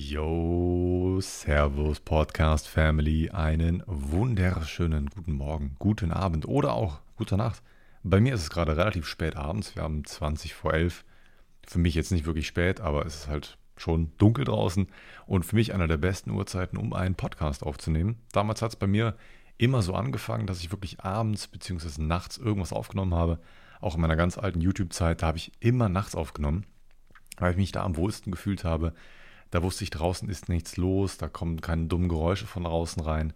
Yo, Servus Podcast Family, einen wunderschönen guten Morgen, guten Abend oder auch gute Nacht. Bei mir ist es gerade relativ spät abends, wir haben 20 vor 11. Für mich jetzt nicht wirklich spät, aber es ist halt schon dunkel draußen und für mich einer der besten Uhrzeiten, um einen Podcast aufzunehmen. Damals hat es bei mir immer so angefangen, dass ich wirklich abends bzw. nachts irgendwas aufgenommen habe. Auch in meiner ganz alten YouTube-Zeit, da habe ich immer nachts aufgenommen, weil ich mich da am wohlsten gefühlt habe da wusste ich, draußen ist nichts los, da kommen keine dummen Geräusche von draußen rein.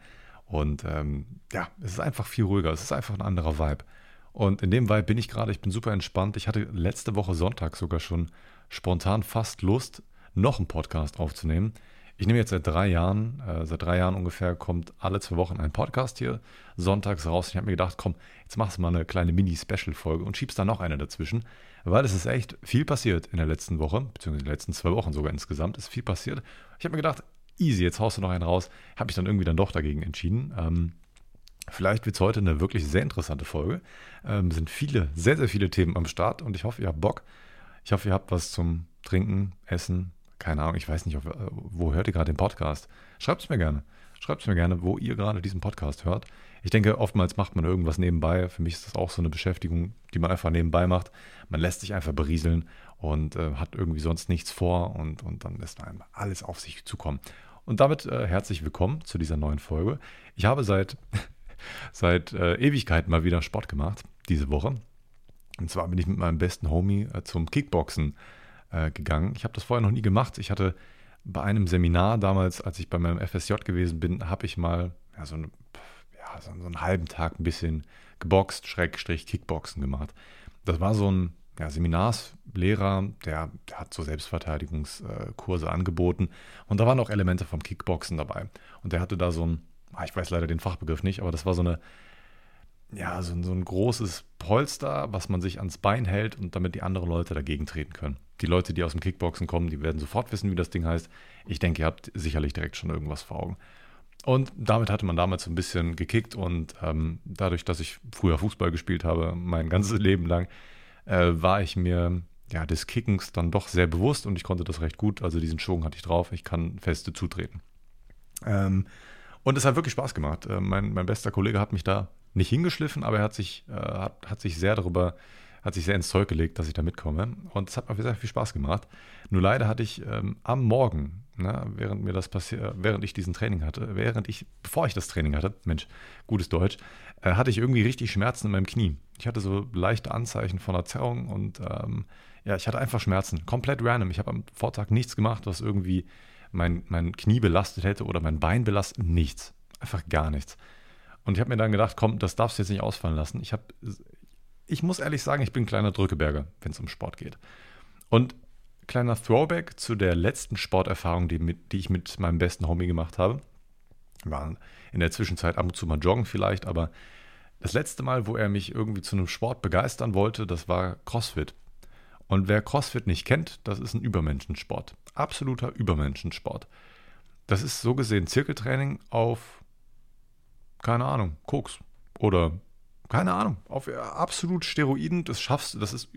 Und ähm, ja, es ist einfach viel ruhiger, es ist einfach ein anderer Vibe. Und in dem Vibe bin ich gerade, ich bin super entspannt. Ich hatte letzte Woche Sonntag sogar schon spontan fast Lust, noch einen Podcast aufzunehmen. Ich nehme jetzt seit drei Jahren, äh, seit drei Jahren ungefähr, kommt alle zwei Wochen ein Podcast hier sonntags raus. Ich habe mir gedacht, komm, jetzt machst du mal eine kleine Mini-Special-Folge und schiebst da noch eine dazwischen, weil es ist echt viel passiert in der letzten Woche, beziehungsweise in den letzten zwei Wochen sogar insgesamt, ist viel passiert. Ich habe mir gedacht, easy, jetzt haust du noch einen raus. Habe mich dann irgendwie dann doch dagegen entschieden. Ähm, Vielleicht wird es heute eine wirklich sehr interessante Folge. Ähm, sind viele, sehr, sehr viele Themen am Start und ich hoffe, ihr habt Bock. Ich hoffe, ihr habt was zum Trinken, Essen, keine Ahnung, ich weiß nicht, wo hört ihr gerade den Podcast? Schreibt es mir gerne. Schreibt es mir gerne, wo ihr gerade diesen Podcast hört. Ich denke, oftmals macht man irgendwas nebenbei. Für mich ist das auch so eine Beschäftigung, die man einfach nebenbei macht. Man lässt sich einfach berieseln und äh, hat irgendwie sonst nichts vor und, und dann lässt man alles auf sich zukommen. Und damit äh, herzlich willkommen zu dieser neuen Folge. Ich habe seit, seit äh, Ewigkeiten mal wieder Sport gemacht, diese Woche. Und zwar bin ich mit meinem besten Homie äh, zum Kickboxen äh, gegangen. Ich habe das vorher noch nie gemacht. Ich hatte bei einem Seminar damals, als ich bei meinem FSJ gewesen bin, habe ich mal ja, so eine so, so einen halben Tag ein bisschen geboxt, Schrägstrich Kickboxen gemacht. Das war so ein ja, Seminarslehrer, der, der, hat so Selbstverteidigungskurse angeboten und da waren auch Elemente vom Kickboxen dabei. Und der hatte da so ein, ah, ich weiß leider den Fachbegriff nicht, aber das war so eine, ja, so, so ein großes Polster, was man sich ans Bein hält und damit die anderen Leute dagegen treten können. Die Leute, die aus dem Kickboxen kommen, die werden sofort wissen, wie das Ding heißt. Ich denke, ihr habt sicherlich direkt schon irgendwas vor Augen. Und damit hatte man damals so ein bisschen gekickt und ähm, dadurch, dass ich früher Fußball gespielt habe, mein ganzes Leben lang, äh, war ich mir ja, des Kickens dann doch sehr bewusst und ich konnte das recht gut. Also diesen Schwung hatte ich drauf, ich kann feste zutreten. Ähm, und es hat wirklich Spaß gemacht. Äh, mein, mein bester Kollege hat mich da nicht hingeschliffen, aber er hat sich, äh, hat, hat sich sehr darüber hat sich sehr ins Zeug gelegt, dass ich da mitkomme. Und es hat mir sehr viel Spaß gemacht. Nur leider hatte ich ähm, am Morgen, ne, während mir das passiert, während ich diesen Training hatte, während ich, bevor ich das Training hatte, Mensch, gutes Deutsch, äh, hatte ich irgendwie richtig Schmerzen in meinem Knie. Ich hatte so leichte Anzeichen von einer Zerrung und ähm, ja, ich hatte einfach Schmerzen. Komplett random. Ich habe am Vortag nichts gemacht, was irgendwie mein, mein Knie belastet hätte oder mein Bein belastet. Nichts. Einfach gar nichts. Und ich habe mir dann gedacht, komm, das darfst du jetzt nicht ausfallen lassen. Ich habe ich muss ehrlich sagen, ich bin ein kleiner Drückeberger, wenn es um Sport geht. Und kleiner Throwback zu der letzten Sporterfahrung, die, mit, die ich mit meinem besten Homie gemacht habe. War in der Zwischenzeit ab und zu mal joggen vielleicht, aber das letzte Mal, wo er mich irgendwie zu einem Sport begeistern wollte, das war CrossFit. Und wer CrossFit nicht kennt, das ist ein Übermenschensport. Absoluter Übermenschensport. Das ist so gesehen Zirkeltraining auf, keine Ahnung, Koks oder keine Ahnung, auf absolut Steroiden, das schaffst du, das ist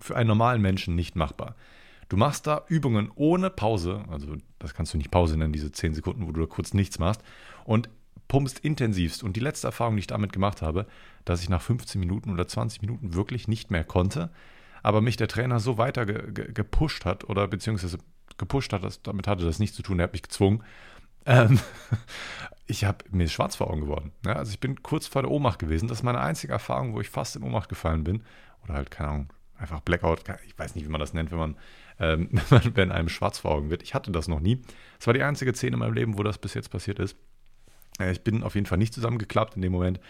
für einen normalen Menschen nicht machbar. Du machst da Übungen ohne Pause, also das kannst du nicht Pause nennen, diese 10 Sekunden, wo du da kurz nichts machst, und pumpst intensivst. Und die letzte Erfahrung, die ich damit gemacht habe, dass ich nach 15 Minuten oder 20 Minuten wirklich nicht mehr konnte, aber mich der Trainer so weiter ge ge gepusht hat oder beziehungsweise gepusht hat, das, damit hatte das nichts zu tun, er hat mich gezwungen, ähm, ich habe mir schwarz vor Augen geworden. Ja, also ich bin kurz vor der Ohnmacht gewesen. Das ist meine einzige Erfahrung, wo ich fast in Ohnmacht gefallen bin. Oder halt, keine Ahnung, einfach Blackout. Ich weiß nicht, wie man das nennt, wenn man, ähm, wenn einem schwarz vor Augen wird. Ich hatte das noch nie. Es war die einzige Szene in meinem Leben, wo das bis jetzt passiert ist. Äh, ich bin auf jeden Fall nicht zusammengeklappt in dem Moment.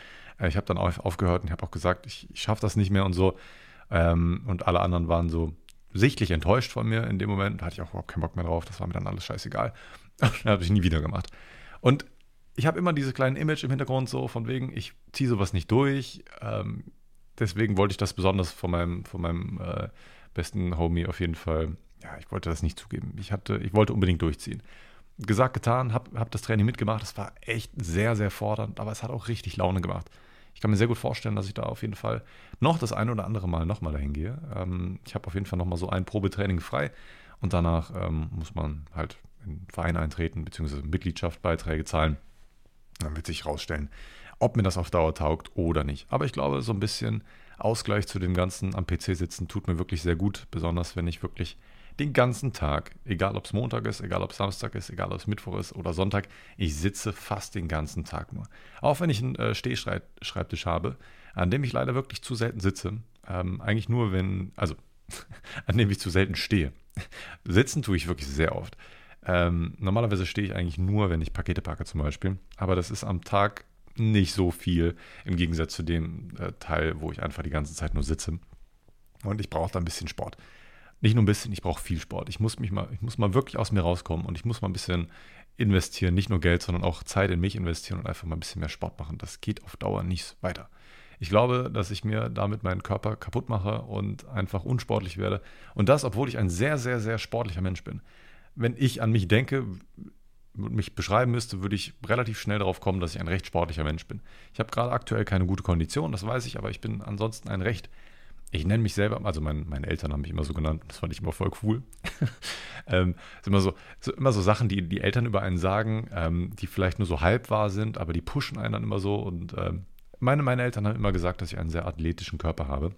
Äh, ich habe dann auch aufgehört und habe auch gesagt, ich, ich schaffe das nicht mehr und so. Ähm, und alle anderen waren so sichtlich enttäuscht von mir in dem Moment. Da hatte ich auch überhaupt keinen Bock mehr drauf. Das war mir dann alles scheißegal. habe ich nie wieder gemacht. Und ich habe immer dieses kleine Image im Hintergrund so von wegen, ich ziehe sowas nicht durch. Ähm, deswegen wollte ich das besonders von meinem, von meinem äh, besten Homie auf jeden Fall, ja, ich wollte das nicht zugeben. Ich hatte, ich wollte unbedingt durchziehen. Gesagt, getan, habe hab das Training mitgemacht. Es war echt sehr, sehr fordernd, aber es hat auch richtig Laune gemacht. Ich kann mir sehr gut vorstellen, dass ich da auf jeden Fall noch das ein oder andere Mal nochmal dahin gehe. Ähm, ich habe auf jeden Fall nochmal so ein Probetraining frei und danach ähm, muss man halt in den Verein eintreten, beziehungsweise Mitgliedschaftsbeiträge zahlen. Dann wird sich herausstellen, ob mir das auf Dauer taugt oder nicht. Aber ich glaube, so ein bisschen Ausgleich zu dem ganzen am PC sitzen tut mir wirklich sehr gut, besonders wenn ich wirklich den ganzen Tag, egal ob es Montag ist, egal ob es Samstag ist, egal ob es Mittwoch ist oder Sonntag, ich sitze fast den ganzen Tag nur. Auch wenn ich einen äh, Stehschreibtisch habe, an dem ich leider wirklich zu selten sitze. Ähm, eigentlich nur, wenn, also an dem ich zu selten stehe. Sitzen tue ich wirklich sehr oft. Ähm, normalerweise stehe ich eigentlich nur, wenn ich Pakete packe zum Beispiel. Aber das ist am Tag nicht so viel im Gegensatz zu dem äh, Teil, wo ich einfach die ganze Zeit nur sitze. Und ich brauche da ein bisschen Sport. Nicht nur ein bisschen, ich brauche viel Sport. Ich muss mich mal, ich muss mal wirklich aus mir rauskommen und ich muss mal ein bisschen investieren, nicht nur Geld, sondern auch Zeit in mich investieren und einfach mal ein bisschen mehr Sport machen. Das geht auf Dauer nicht weiter. Ich glaube, dass ich mir damit meinen Körper kaputt mache und einfach unsportlich werde. Und das, obwohl ich ein sehr, sehr, sehr sportlicher Mensch bin. Wenn ich an mich denke und mich beschreiben müsste, würde ich relativ schnell darauf kommen, dass ich ein recht sportlicher Mensch bin. Ich habe gerade aktuell keine gute Kondition, das weiß ich, aber ich bin ansonsten ein recht ich nenne mich selber, also mein, meine Eltern haben mich immer so genannt, das fand ich immer voll cool. ähm, sind immer so, so, immer so Sachen, die die Eltern über einen sagen, ähm, die vielleicht nur so halb wahr sind, aber die pushen einen dann immer so. Und ähm, meine, meine Eltern haben immer gesagt, dass ich einen sehr athletischen Körper habe,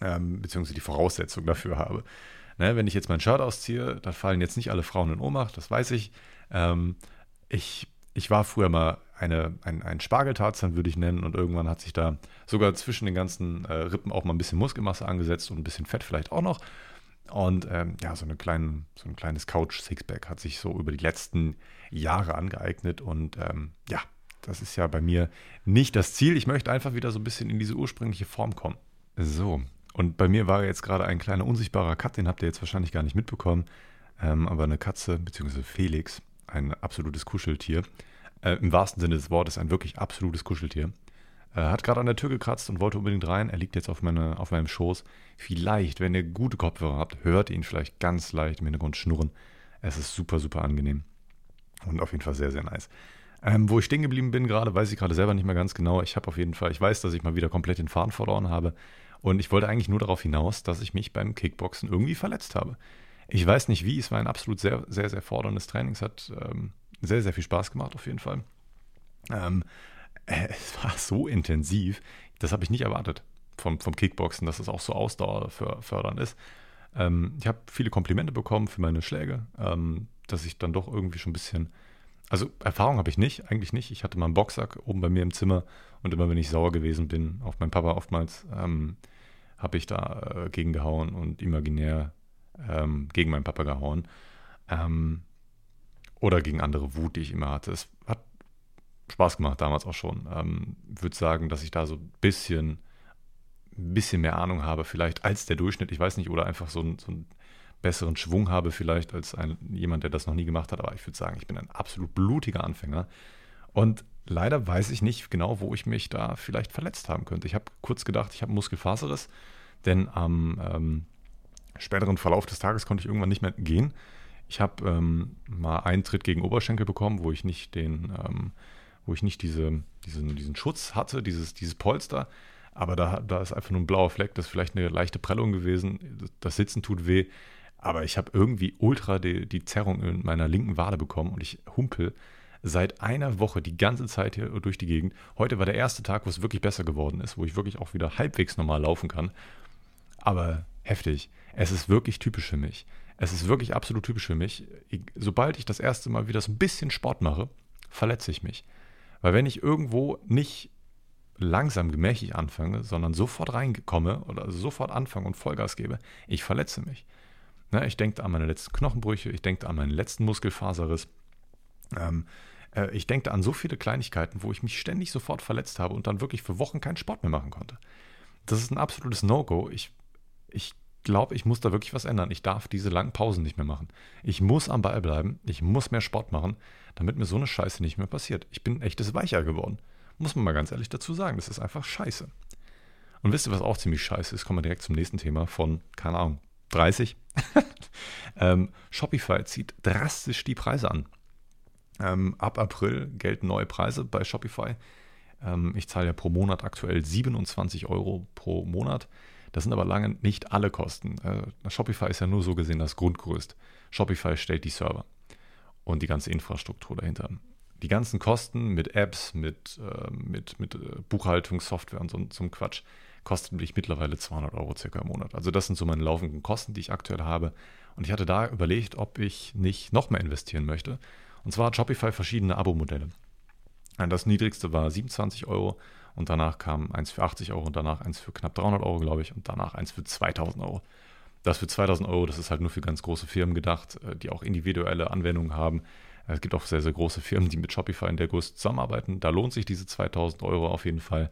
ähm, beziehungsweise die Voraussetzung dafür habe. Ne, wenn ich jetzt mein Shirt ausziehe, da fallen jetzt nicht alle Frauen in Ohnmacht, das weiß ich. Ähm, ich, ich war früher mal eine, ein, ein Spargeltarzan, würde ich nennen, und irgendwann hat sich da sogar zwischen den ganzen äh, Rippen auch mal ein bisschen Muskelmasse angesetzt und ein bisschen Fett vielleicht auch noch. Und ähm, ja, so, eine kleine, so ein kleines Couch-Sixpack hat sich so über die letzten Jahre angeeignet und ähm, ja, das ist ja bei mir nicht das Ziel. Ich möchte einfach wieder so ein bisschen in diese ursprüngliche Form kommen. So, und bei mir war jetzt gerade ein kleiner unsichtbarer Cut, den habt ihr jetzt wahrscheinlich gar nicht mitbekommen. Ähm, aber eine Katze, beziehungsweise Felix, ein absolutes Kuscheltier, äh, im wahrsten Sinne des Wortes ein wirklich absolutes Kuscheltier, äh, hat gerade an der Tür gekratzt und wollte unbedingt rein. Er liegt jetzt auf, meine, auf meinem Schoß. Vielleicht, wenn ihr gute Kopfhörer habt, hört ihr ihn vielleicht ganz leicht im Hintergrund schnurren. Es ist super, super angenehm. Und auf jeden Fall sehr, sehr nice. Ähm, wo ich stehen geblieben bin gerade, weiß ich gerade selber nicht mehr ganz genau. Ich habe auf jeden Fall, ich weiß, dass ich mal wieder komplett den Faden verloren habe. Und ich wollte eigentlich nur darauf hinaus, dass ich mich beim Kickboxen irgendwie verletzt habe. Ich weiß nicht wie, es war ein absolut sehr, sehr, sehr forderndes Training. Es hat ähm, sehr, sehr viel Spaß gemacht, auf jeden Fall. Ähm, äh, es war so intensiv, das habe ich nicht erwartet vom, vom Kickboxen, dass es auch so ausdauerfördernd ist. Ähm, ich habe viele Komplimente bekommen für meine Schläge, ähm, dass ich dann doch irgendwie schon ein bisschen also Erfahrung habe ich nicht, eigentlich nicht. Ich hatte mal einen Boxsack oben bei mir im Zimmer und immer wenn ich sauer gewesen bin, auf meinen Papa oftmals, ähm, habe ich da äh, gegen gehauen und imaginär ähm, gegen meinen Papa gehauen. Ähm, oder gegen andere Wut, die ich immer hatte. Es hat Spaß gemacht damals auch schon. Ähm, würde sagen, dass ich da so ein bisschen, ein bisschen mehr Ahnung habe, vielleicht als der Durchschnitt. Ich weiß nicht, oder einfach so, ein, so einen besseren Schwung habe, vielleicht als ein, jemand, der das noch nie gemacht hat. Aber ich würde sagen, ich bin ein absolut blutiger Anfänger. Und leider weiß ich nicht genau, wo ich mich da vielleicht verletzt haben könnte. Ich habe kurz gedacht, ich habe Muskelfaserriss, denn am ähm, späteren Verlauf des Tages konnte ich irgendwann nicht mehr gehen. Ich habe ähm, mal einen Tritt gegen Oberschenkel bekommen, wo ich nicht den, ähm, wo ich nicht diese, diesen, diesen Schutz hatte, dieses, dieses Polster. Aber da, da ist einfach nur ein blauer Fleck, das ist vielleicht eine leichte Prellung gewesen. Das Sitzen tut weh. Aber ich habe irgendwie ultra die, die Zerrung in meiner linken Wade bekommen und ich humpel seit einer Woche die ganze Zeit hier durch die Gegend. Heute war der erste Tag, wo es wirklich besser geworden ist, wo ich wirklich auch wieder halbwegs normal laufen kann. Aber heftig. Es ist wirklich typisch für mich. Es ist wirklich absolut typisch für mich. Sobald ich das erste Mal wieder so ein bisschen Sport mache, verletze ich mich. Weil wenn ich irgendwo nicht langsam gemächlich anfange, sondern sofort reinkomme oder sofort anfange und Vollgas gebe, ich verletze mich. Ne, ich denke an meine letzten Knochenbrüche, ich denke an meinen letzten Muskelfaserriss. Ähm, äh, ich denke an so viele Kleinigkeiten, wo ich mich ständig sofort verletzt habe und dann wirklich für Wochen keinen Sport mehr machen konnte. Das ist ein absolutes No-Go. Ich, ich glaube, ich muss da wirklich was ändern. Ich darf diese langen Pausen nicht mehr machen. Ich muss am Ball bleiben. Ich muss mehr Sport machen, damit mir so eine Scheiße nicht mehr passiert. Ich bin ein echtes Weicher geworden. Muss man mal ganz ehrlich dazu sagen. Das ist einfach scheiße. Und wisst ihr, was auch ziemlich scheiße ist? Kommen wir direkt zum nächsten Thema von, keine Ahnung, 30. ähm, Shopify zieht drastisch die Preise an. Ähm, ab April gelten neue Preise bei Shopify. Ähm, ich zahle ja pro Monat aktuell 27 Euro pro Monat. Das sind aber lange nicht alle Kosten. Äh, Shopify ist ja nur so gesehen das Grundgerüst. Shopify stellt die Server und die ganze Infrastruktur dahinter. Die ganzen Kosten mit Apps, mit, äh, mit, mit äh, Buchhaltungssoftware und so, einem Quatsch kostet mich mittlerweile 200 Euro circa im Monat. Also das sind so meine laufenden Kosten, die ich aktuell habe. Und ich hatte da überlegt, ob ich nicht noch mehr investieren möchte. Und zwar hat Shopify verschiedene Abo-Modelle. Das niedrigste war 27 Euro und danach kam eins für 80 Euro und danach eins für knapp 300 Euro, glaube ich, und danach eins für 2000 Euro. Das für 2000 Euro, das ist halt nur für ganz große Firmen gedacht, äh, die auch individuelle Anwendungen haben. Es gibt auch sehr, sehr große Firmen, die mit Shopify in der Größe zusammenarbeiten. Da lohnt sich diese 2000 Euro auf jeden Fall.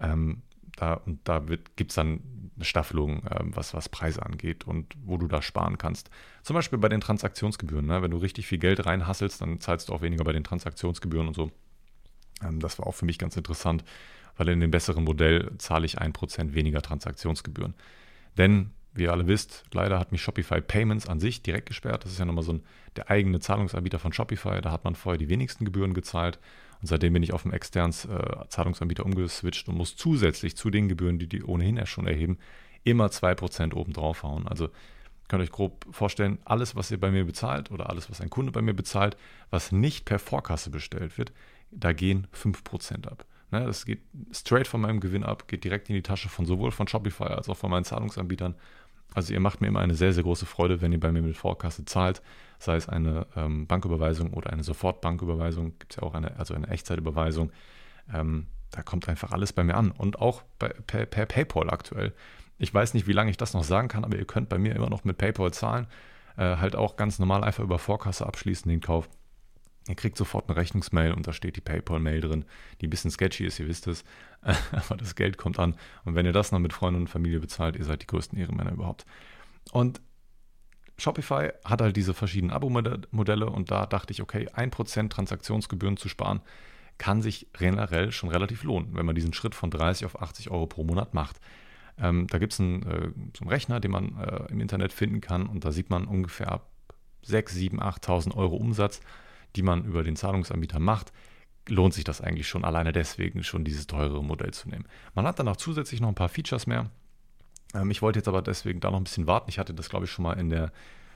Ähm, da, und da gibt es dann eine Staffelung, ähm, was, was Preise angeht und wo du da sparen kannst. Zum Beispiel bei den Transaktionsgebühren. Ne? Wenn du richtig viel Geld reinhasselst, dann zahlst du auch weniger bei den Transaktionsgebühren und so. Ähm, das war auch für mich ganz interessant, weil in dem besseren Modell zahle ich 1% weniger Transaktionsgebühren. Denn, wie ihr alle wisst, leider hat mich Shopify Payments an sich direkt gesperrt. Das ist ja nochmal so ein, der eigene Zahlungsanbieter von Shopify. Da hat man vorher die wenigsten Gebühren gezahlt. Und seitdem bin ich auf einen externen äh, Zahlungsanbieter umgeswitcht und muss zusätzlich zu den Gebühren, die die ohnehin ja schon erheben, immer 2% oben drauf hauen. Also könnt ihr euch grob vorstellen, alles, was ihr bei mir bezahlt oder alles, was ein Kunde bei mir bezahlt, was nicht per Vorkasse bestellt wird, da gehen 5% ab. Ne, das geht straight von meinem Gewinn ab, geht direkt in die Tasche von sowohl von Shopify als auch von meinen Zahlungsanbietern. Also ihr macht mir immer eine sehr, sehr große Freude, wenn ihr bei mir mit Vorkasse zahlt, sei es eine ähm, Banküberweisung oder eine Sofortbanküberweisung, gibt es ja auch eine, also eine Echtzeitüberweisung. Ähm, da kommt einfach alles bei mir an und auch bei, per, per, PayPal aktuell. Ich weiß nicht, wie lange ich das noch sagen kann, aber ihr könnt bei mir immer noch mit PayPal zahlen. Äh, halt auch ganz normal einfach über Vorkasse abschließen den Kauf. Ihr kriegt sofort eine Rechnungsmail und da steht die PayPal-Mail drin, die ein bisschen sketchy ist, ihr wisst es. Aber das Geld kommt an. Und wenn ihr das noch mit Freunden und Familie bezahlt, ihr seid die größten Ehrenmänner überhaupt. Und Shopify hat halt diese verschiedenen Abo-Modelle und da dachte ich, okay, 1% Transaktionsgebühren zu sparen, kann sich generell schon relativ lohnen, wenn man diesen Schritt von 30 auf 80 Euro pro Monat macht. Ähm, da gibt es einen, äh, so einen Rechner, den man äh, im Internet finden kann und da sieht man ungefähr ab 6, 7, 8.000 Euro Umsatz die man über den Zahlungsanbieter macht, lohnt sich das eigentlich schon alleine deswegen schon dieses teurere Modell zu nehmen. Man hat dann auch zusätzlich noch ein paar Features mehr. Ähm, ich wollte jetzt aber deswegen da noch ein bisschen warten. Ich hatte das, glaube ich, schon mal in der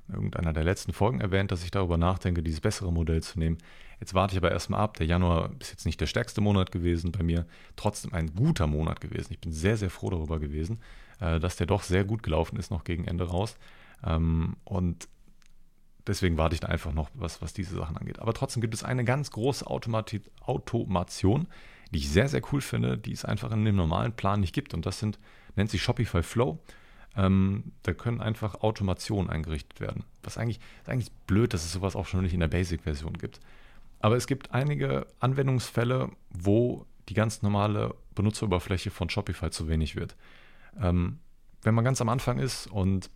irgendeiner der letzten Folgen erwähnt, dass ich darüber nachdenke, dieses bessere Modell zu nehmen. Jetzt warte ich aber erstmal ab. Der Januar ist jetzt nicht der stärkste Monat gewesen bei mir, trotzdem ein guter Monat gewesen. Ich bin sehr, sehr froh darüber gewesen, äh, dass der doch sehr gut gelaufen ist, noch gegen Ende raus. Ähm, und deswegen warte ich da einfach noch, was, was diese Sachen angeht. Aber trotzdem gibt es eine ganz große Automati Automation, die ich sehr, sehr cool finde, die es einfach in dem normalen Plan nicht gibt. Und das sind, nennt sich Shopify Flow. Ähm, da können einfach Automationen eingerichtet werden. Was eigentlich, ist eigentlich blöd, dass es sowas auch schon nicht in der Basic-Version gibt. Aber es gibt einige Anwendungsfälle, wo die ganz normale Benutzeroberfläche von Shopify zu wenig wird. Ähm, wenn man ganz am Anfang ist und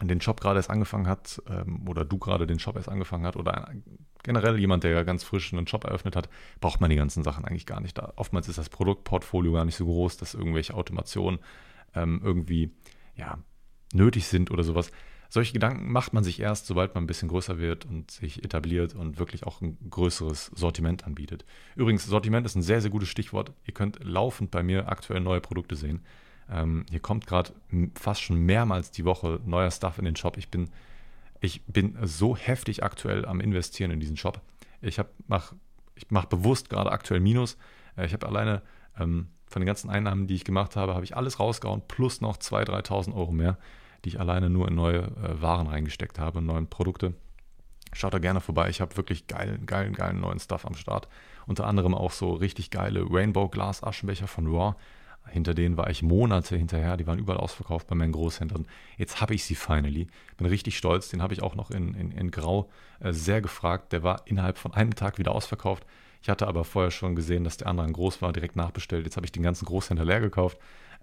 den Job gerade erst angefangen hat ähm, oder du gerade den Job erst angefangen hat oder generell jemand, der ganz frisch einen Job eröffnet hat, braucht man die ganzen Sachen eigentlich gar nicht. Da oftmals ist das Produktportfolio gar nicht so groß, dass irgendwelche Automationen ähm, irgendwie ja, nötig sind oder sowas. Solche Gedanken macht man sich erst, sobald man ein bisschen größer wird und sich etabliert und wirklich auch ein größeres Sortiment anbietet. Übrigens, Sortiment ist ein sehr, sehr gutes Stichwort. Ihr könnt laufend bei mir aktuell neue Produkte sehen. Ähm, hier kommt gerade fast schon mehrmals die Woche neuer Stuff in den Shop. Ich bin, ich bin so heftig aktuell am Investieren in diesen Shop. Ich mache mach bewusst gerade aktuell Minus. Äh, ich habe alleine ähm, von den ganzen Einnahmen, die ich gemacht habe, habe ich alles rausgehauen, plus noch 2.000, 3.000 Euro mehr, die ich alleine nur in neue äh, Waren reingesteckt habe, neue Produkte. Schaut da gerne vorbei. Ich habe wirklich geilen, geilen, geilen neuen Stuff am Start. Unter anderem auch so richtig geile Rainbow Glass Aschenbecher von Raw. Hinter denen war ich Monate hinterher, die waren überall ausverkauft bei meinen Großhändlern. Jetzt habe ich sie finally. Bin richtig stolz, den habe ich auch noch in, in, in Grau äh, sehr gefragt. Der war innerhalb von einem Tag wieder ausverkauft. Ich hatte aber vorher schon gesehen, dass der andere groß war, direkt nachbestellt. Jetzt habe ich den ganzen Großhändler leer gekauft.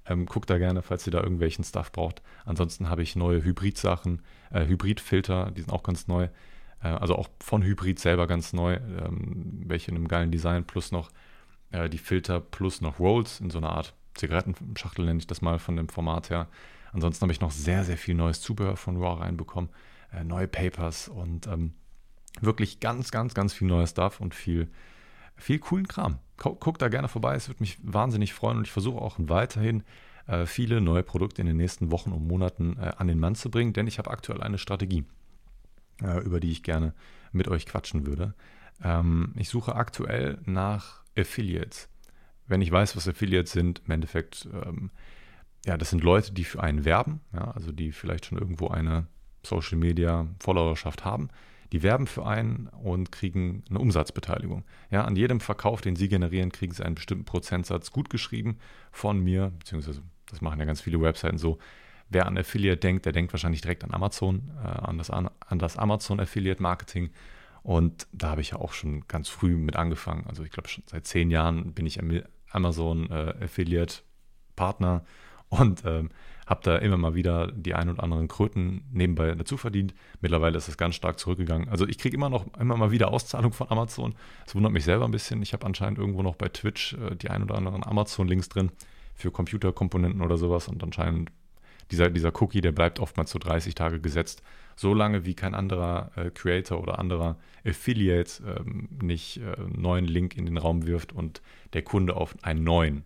Ähm, guckt da gerne, falls ihr da irgendwelchen Stuff braucht. Ansonsten habe ich neue Hybrid-Sachen, äh, Hybrid-Filter, die sind auch ganz neu. Äh, also auch von Hybrid selber ganz neu, ähm, welche in einem geilen Design, plus noch äh, die Filter, plus noch Rolls in so einer Art Zigarettenschachtel nenne ich das mal von dem Format her. Ansonsten habe ich noch sehr, sehr viel neues Zubehör von Raw reinbekommen, äh, neue Papers und ähm, wirklich ganz, ganz, ganz viel neues Stuff und viel, viel coolen Kram. Guck, guck da gerne vorbei, es würde mich wahnsinnig freuen und ich versuche auch weiterhin äh, viele neue Produkte in den nächsten Wochen und Monaten äh, an den Mann zu bringen, denn ich habe aktuell eine Strategie, äh, über die ich gerne mit euch quatschen würde. Ähm, ich suche aktuell nach Affiliates. Wenn ich weiß, was Affiliates sind, im Endeffekt, ähm, ja, das sind Leute, die für einen werben, ja, also die vielleicht schon irgendwo eine Social Media Followerschaft haben, die werben für einen und kriegen eine Umsatzbeteiligung. Ja, an jedem Verkauf, den sie generieren, kriegen sie einen bestimmten Prozentsatz gut geschrieben von mir, beziehungsweise das machen ja ganz viele Webseiten so. Wer an Affiliate denkt, der denkt wahrscheinlich direkt an Amazon, äh, an, das, an das Amazon Affiliate Marketing. Und da habe ich ja auch schon ganz früh mit angefangen. Also ich glaube, schon seit zehn Jahren bin ich Amazon äh, Affiliate Partner und ähm, habe da immer mal wieder die ein oder anderen Kröten nebenbei dazu verdient. Mittlerweile ist es ganz stark zurückgegangen. Also ich kriege immer noch immer mal wieder Auszahlung von Amazon. Das wundert mich selber ein bisschen. Ich habe anscheinend irgendwo noch bei Twitch äh, die ein oder anderen Amazon-Links drin für Computerkomponenten oder sowas und anscheinend dieser, dieser Cookie, der bleibt oftmals so 30 Tage gesetzt, so lange wie kein anderer äh, Creator oder anderer Affiliate ähm, nicht äh, einen neuen Link in den Raum wirft und der Kunde auf einen neuen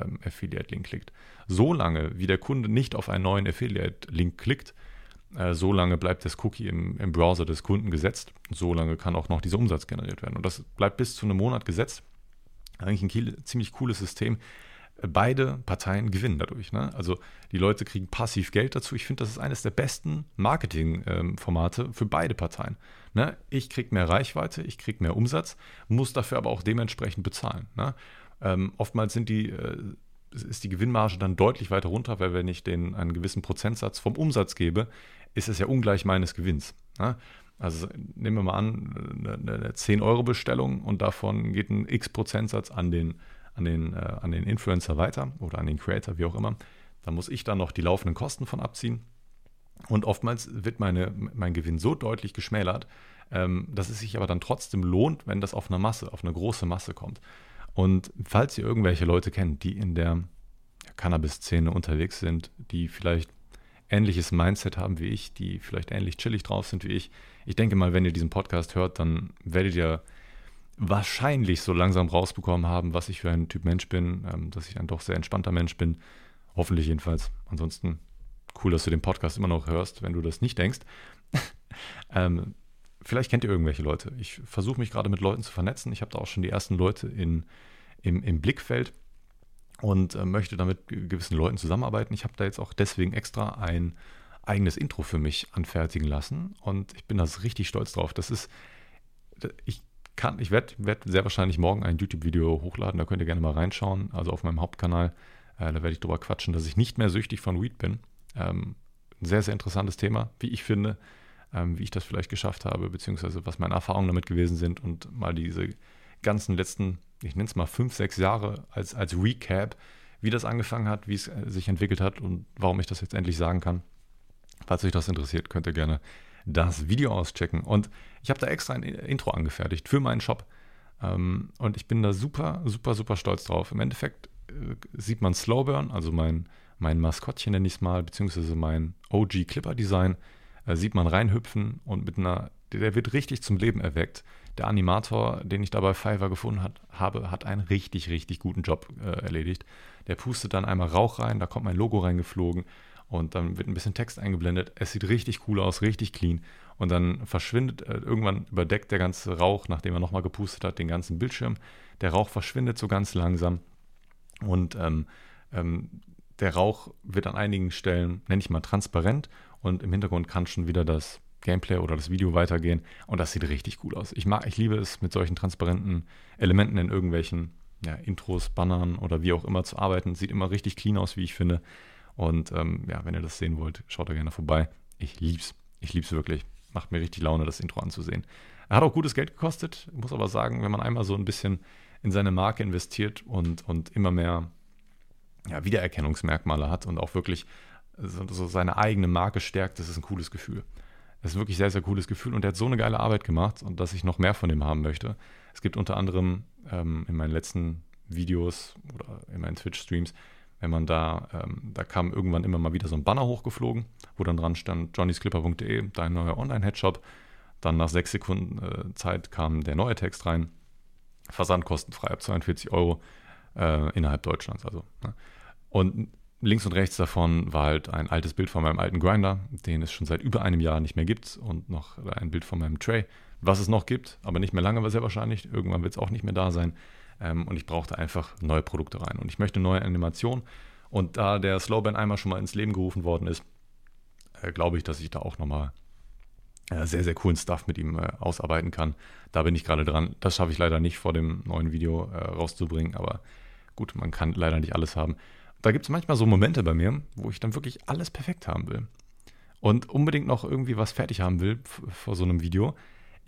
ähm, Affiliate-Link klickt. So lange, wie der Kunde nicht auf einen neuen Affiliate-Link klickt, äh, so lange bleibt das Cookie im, im Browser des Kunden gesetzt. So lange kann auch noch dieser Umsatz generiert werden. Und das bleibt bis zu einem Monat gesetzt. Eigentlich ein ziemlich cooles System. Beide Parteien gewinnen dadurch. Ne? Also die Leute kriegen passiv Geld dazu. Ich finde, das ist eines der besten Marketing-Formate ähm, für beide Parteien. Ne? Ich kriege mehr Reichweite, ich kriege mehr Umsatz, muss dafür aber auch dementsprechend bezahlen. Ne? Ähm, oftmals sind die, äh, ist die Gewinnmarge dann deutlich weiter runter, weil wenn ich denen einen gewissen Prozentsatz vom Umsatz gebe, ist es ja ungleich meines Gewinns. Ne? Also nehmen wir mal an, eine, eine 10-Euro-Bestellung und davon geht ein X-Prozentsatz an den, an, den, äh, an den Influencer weiter oder an den Creator, wie auch immer. Da muss ich dann noch die laufenden Kosten von abziehen. Und oftmals wird meine, mein Gewinn so deutlich geschmälert, ähm, dass es sich aber dann trotzdem lohnt, wenn das auf eine Masse, auf eine große Masse kommt. Und falls ihr irgendwelche Leute kennt, die in der Cannabis-Szene unterwegs sind, die vielleicht ähnliches Mindset haben wie ich, die vielleicht ähnlich chillig drauf sind wie ich, ich denke mal, wenn ihr diesen Podcast hört, dann werdet ihr wahrscheinlich so langsam rausbekommen haben, was ich für ein Typ Mensch bin, ähm, dass ich ein doch sehr entspannter Mensch bin. Hoffentlich jedenfalls. Ansonsten cool, dass du den Podcast immer noch hörst, wenn du das nicht denkst. ähm, vielleicht kennt ihr irgendwelche Leute. Ich versuche mich gerade mit Leuten zu vernetzen. Ich habe da auch schon die ersten Leute in, im, im Blickfeld und äh, möchte damit gewissen Leuten zusammenarbeiten. Ich habe da jetzt auch deswegen extra ein eigenes Intro für mich anfertigen lassen und ich bin da richtig stolz drauf. Das ist, ich kann, ich werde werd sehr wahrscheinlich morgen ein YouTube-Video hochladen, da könnt ihr gerne mal reinschauen, also auf meinem Hauptkanal. Äh, da werde ich drüber quatschen, dass ich nicht mehr süchtig von Weed bin. Ähm, sehr, sehr interessantes Thema, wie ich finde ähm, wie ich das vielleicht geschafft habe, beziehungsweise was meine Erfahrungen damit gewesen sind und mal diese ganzen letzten, ich nenne es mal fünf, sechs Jahre als, als Recap, wie das angefangen hat, wie es äh, sich entwickelt hat und warum ich das jetzt endlich sagen kann. Falls euch das interessiert, könnt ihr gerne das Video auschecken. Und ich habe da extra ein Intro angefertigt für meinen Shop. Ähm, und ich bin da super, super, super stolz drauf. Im Endeffekt äh, sieht man Slowburn, also mein, mein Maskottchen nenne ich es mal, beziehungsweise mein OG Clipper Design äh, sieht man reinhüpfen und mit einer, der wird richtig zum Leben erweckt. Der Animator, den ich da bei Fiverr gefunden hat, habe, hat einen richtig, richtig guten Job äh, erledigt. Der pustet dann einmal Rauch rein, da kommt mein Logo reingeflogen und dann wird ein bisschen Text eingeblendet. Es sieht richtig cool aus, richtig clean. Und dann verschwindet, äh, irgendwann überdeckt der ganze Rauch, nachdem er nochmal gepustet hat, den ganzen Bildschirm. Der Rauch verschwindet so ganz langsam. Und ähm, ähm, der Rauch wird an einigen Stellen, nenne ich mal, transparent und im Hintergrund kann schon wieder das Gameplay oder das Video weitergehen und das sieht richtig cool aus. Ich mag, ich liebe es, mit solchen transparenten Elementen in irgendwelchen ja, Intros, Bannern oder wie auch immer zu arbeiten. Sieht immer richtig clean aus, wie ich finde. Und ähm, ja, wenn ihr das sehen wollt, schaut da gerne vorbei. Ich lieb's. Ich lieb's wirklich. Macht mir richtig Laune, das Intro anzusehen. Er hat auch gutes Geld gekostet. Ich muss aber sagen, wenn man einmal so ein bisschen in seine Marke investiert und, und immer mehr ja, Wiedererkennungsmerkmale hat und auch wirklich so, so seine eigene Marke stärkt, das ist ein cooles Gefühl. Das ist wirklich sehr, sehr cooles Gefühl und er hat so eine geile Arbeit gemacht und dass ich noch mehr von ihm haben möchte. Es gibt unter anderem ähm, in meinen letzten Videos oder in meinen Twitch-Streams, wenn man da, ähm, da kam irgendwann immer mal wieder so ein Banner hochgeflogen, wo dann dran stand johnnysclipper.de, dein neuer Online-Headshop. Dann nach sechs Sekunden äh, Zeit kam der neue Text rein. Versand kostenfrei ab 42 Euro äh, innerhalb Deutschlands. Also, ne? Und links und rechts davon war halt ein altes Bild von meinem alten Grinder, den es schon seit über einem Jahr nicht mehr gibt und noch ein Bild von meinem Tray, was es noch gibt, aber nicht mehr lange sehr wahrscheinlich. Irgendwann wird es auch nicht mehr da sein. Ähm, und ich brauchte einfach neue Produkte rein. Und ich möchte neue Animationen. Und da der Slowband einmal schon mal ins Leben gerufen worden ist, äh, glaube ich, dass ich da auch nochmal äh, sehr, sehr coolen Stuff mit ihm äh, ausarbeiten kann. Da bin ich gerade dran. Das schaffe ich leider nicht vor dem neuen Video äh, rauszubringen, aber gut, man kann leider nicht alles haben. Da gibt es manchmal so Momente bei mir, wo ich dann wirklich alles perfekt haben will. Und unbedingt noch irgendwie was fertig haben will vor so einem Video.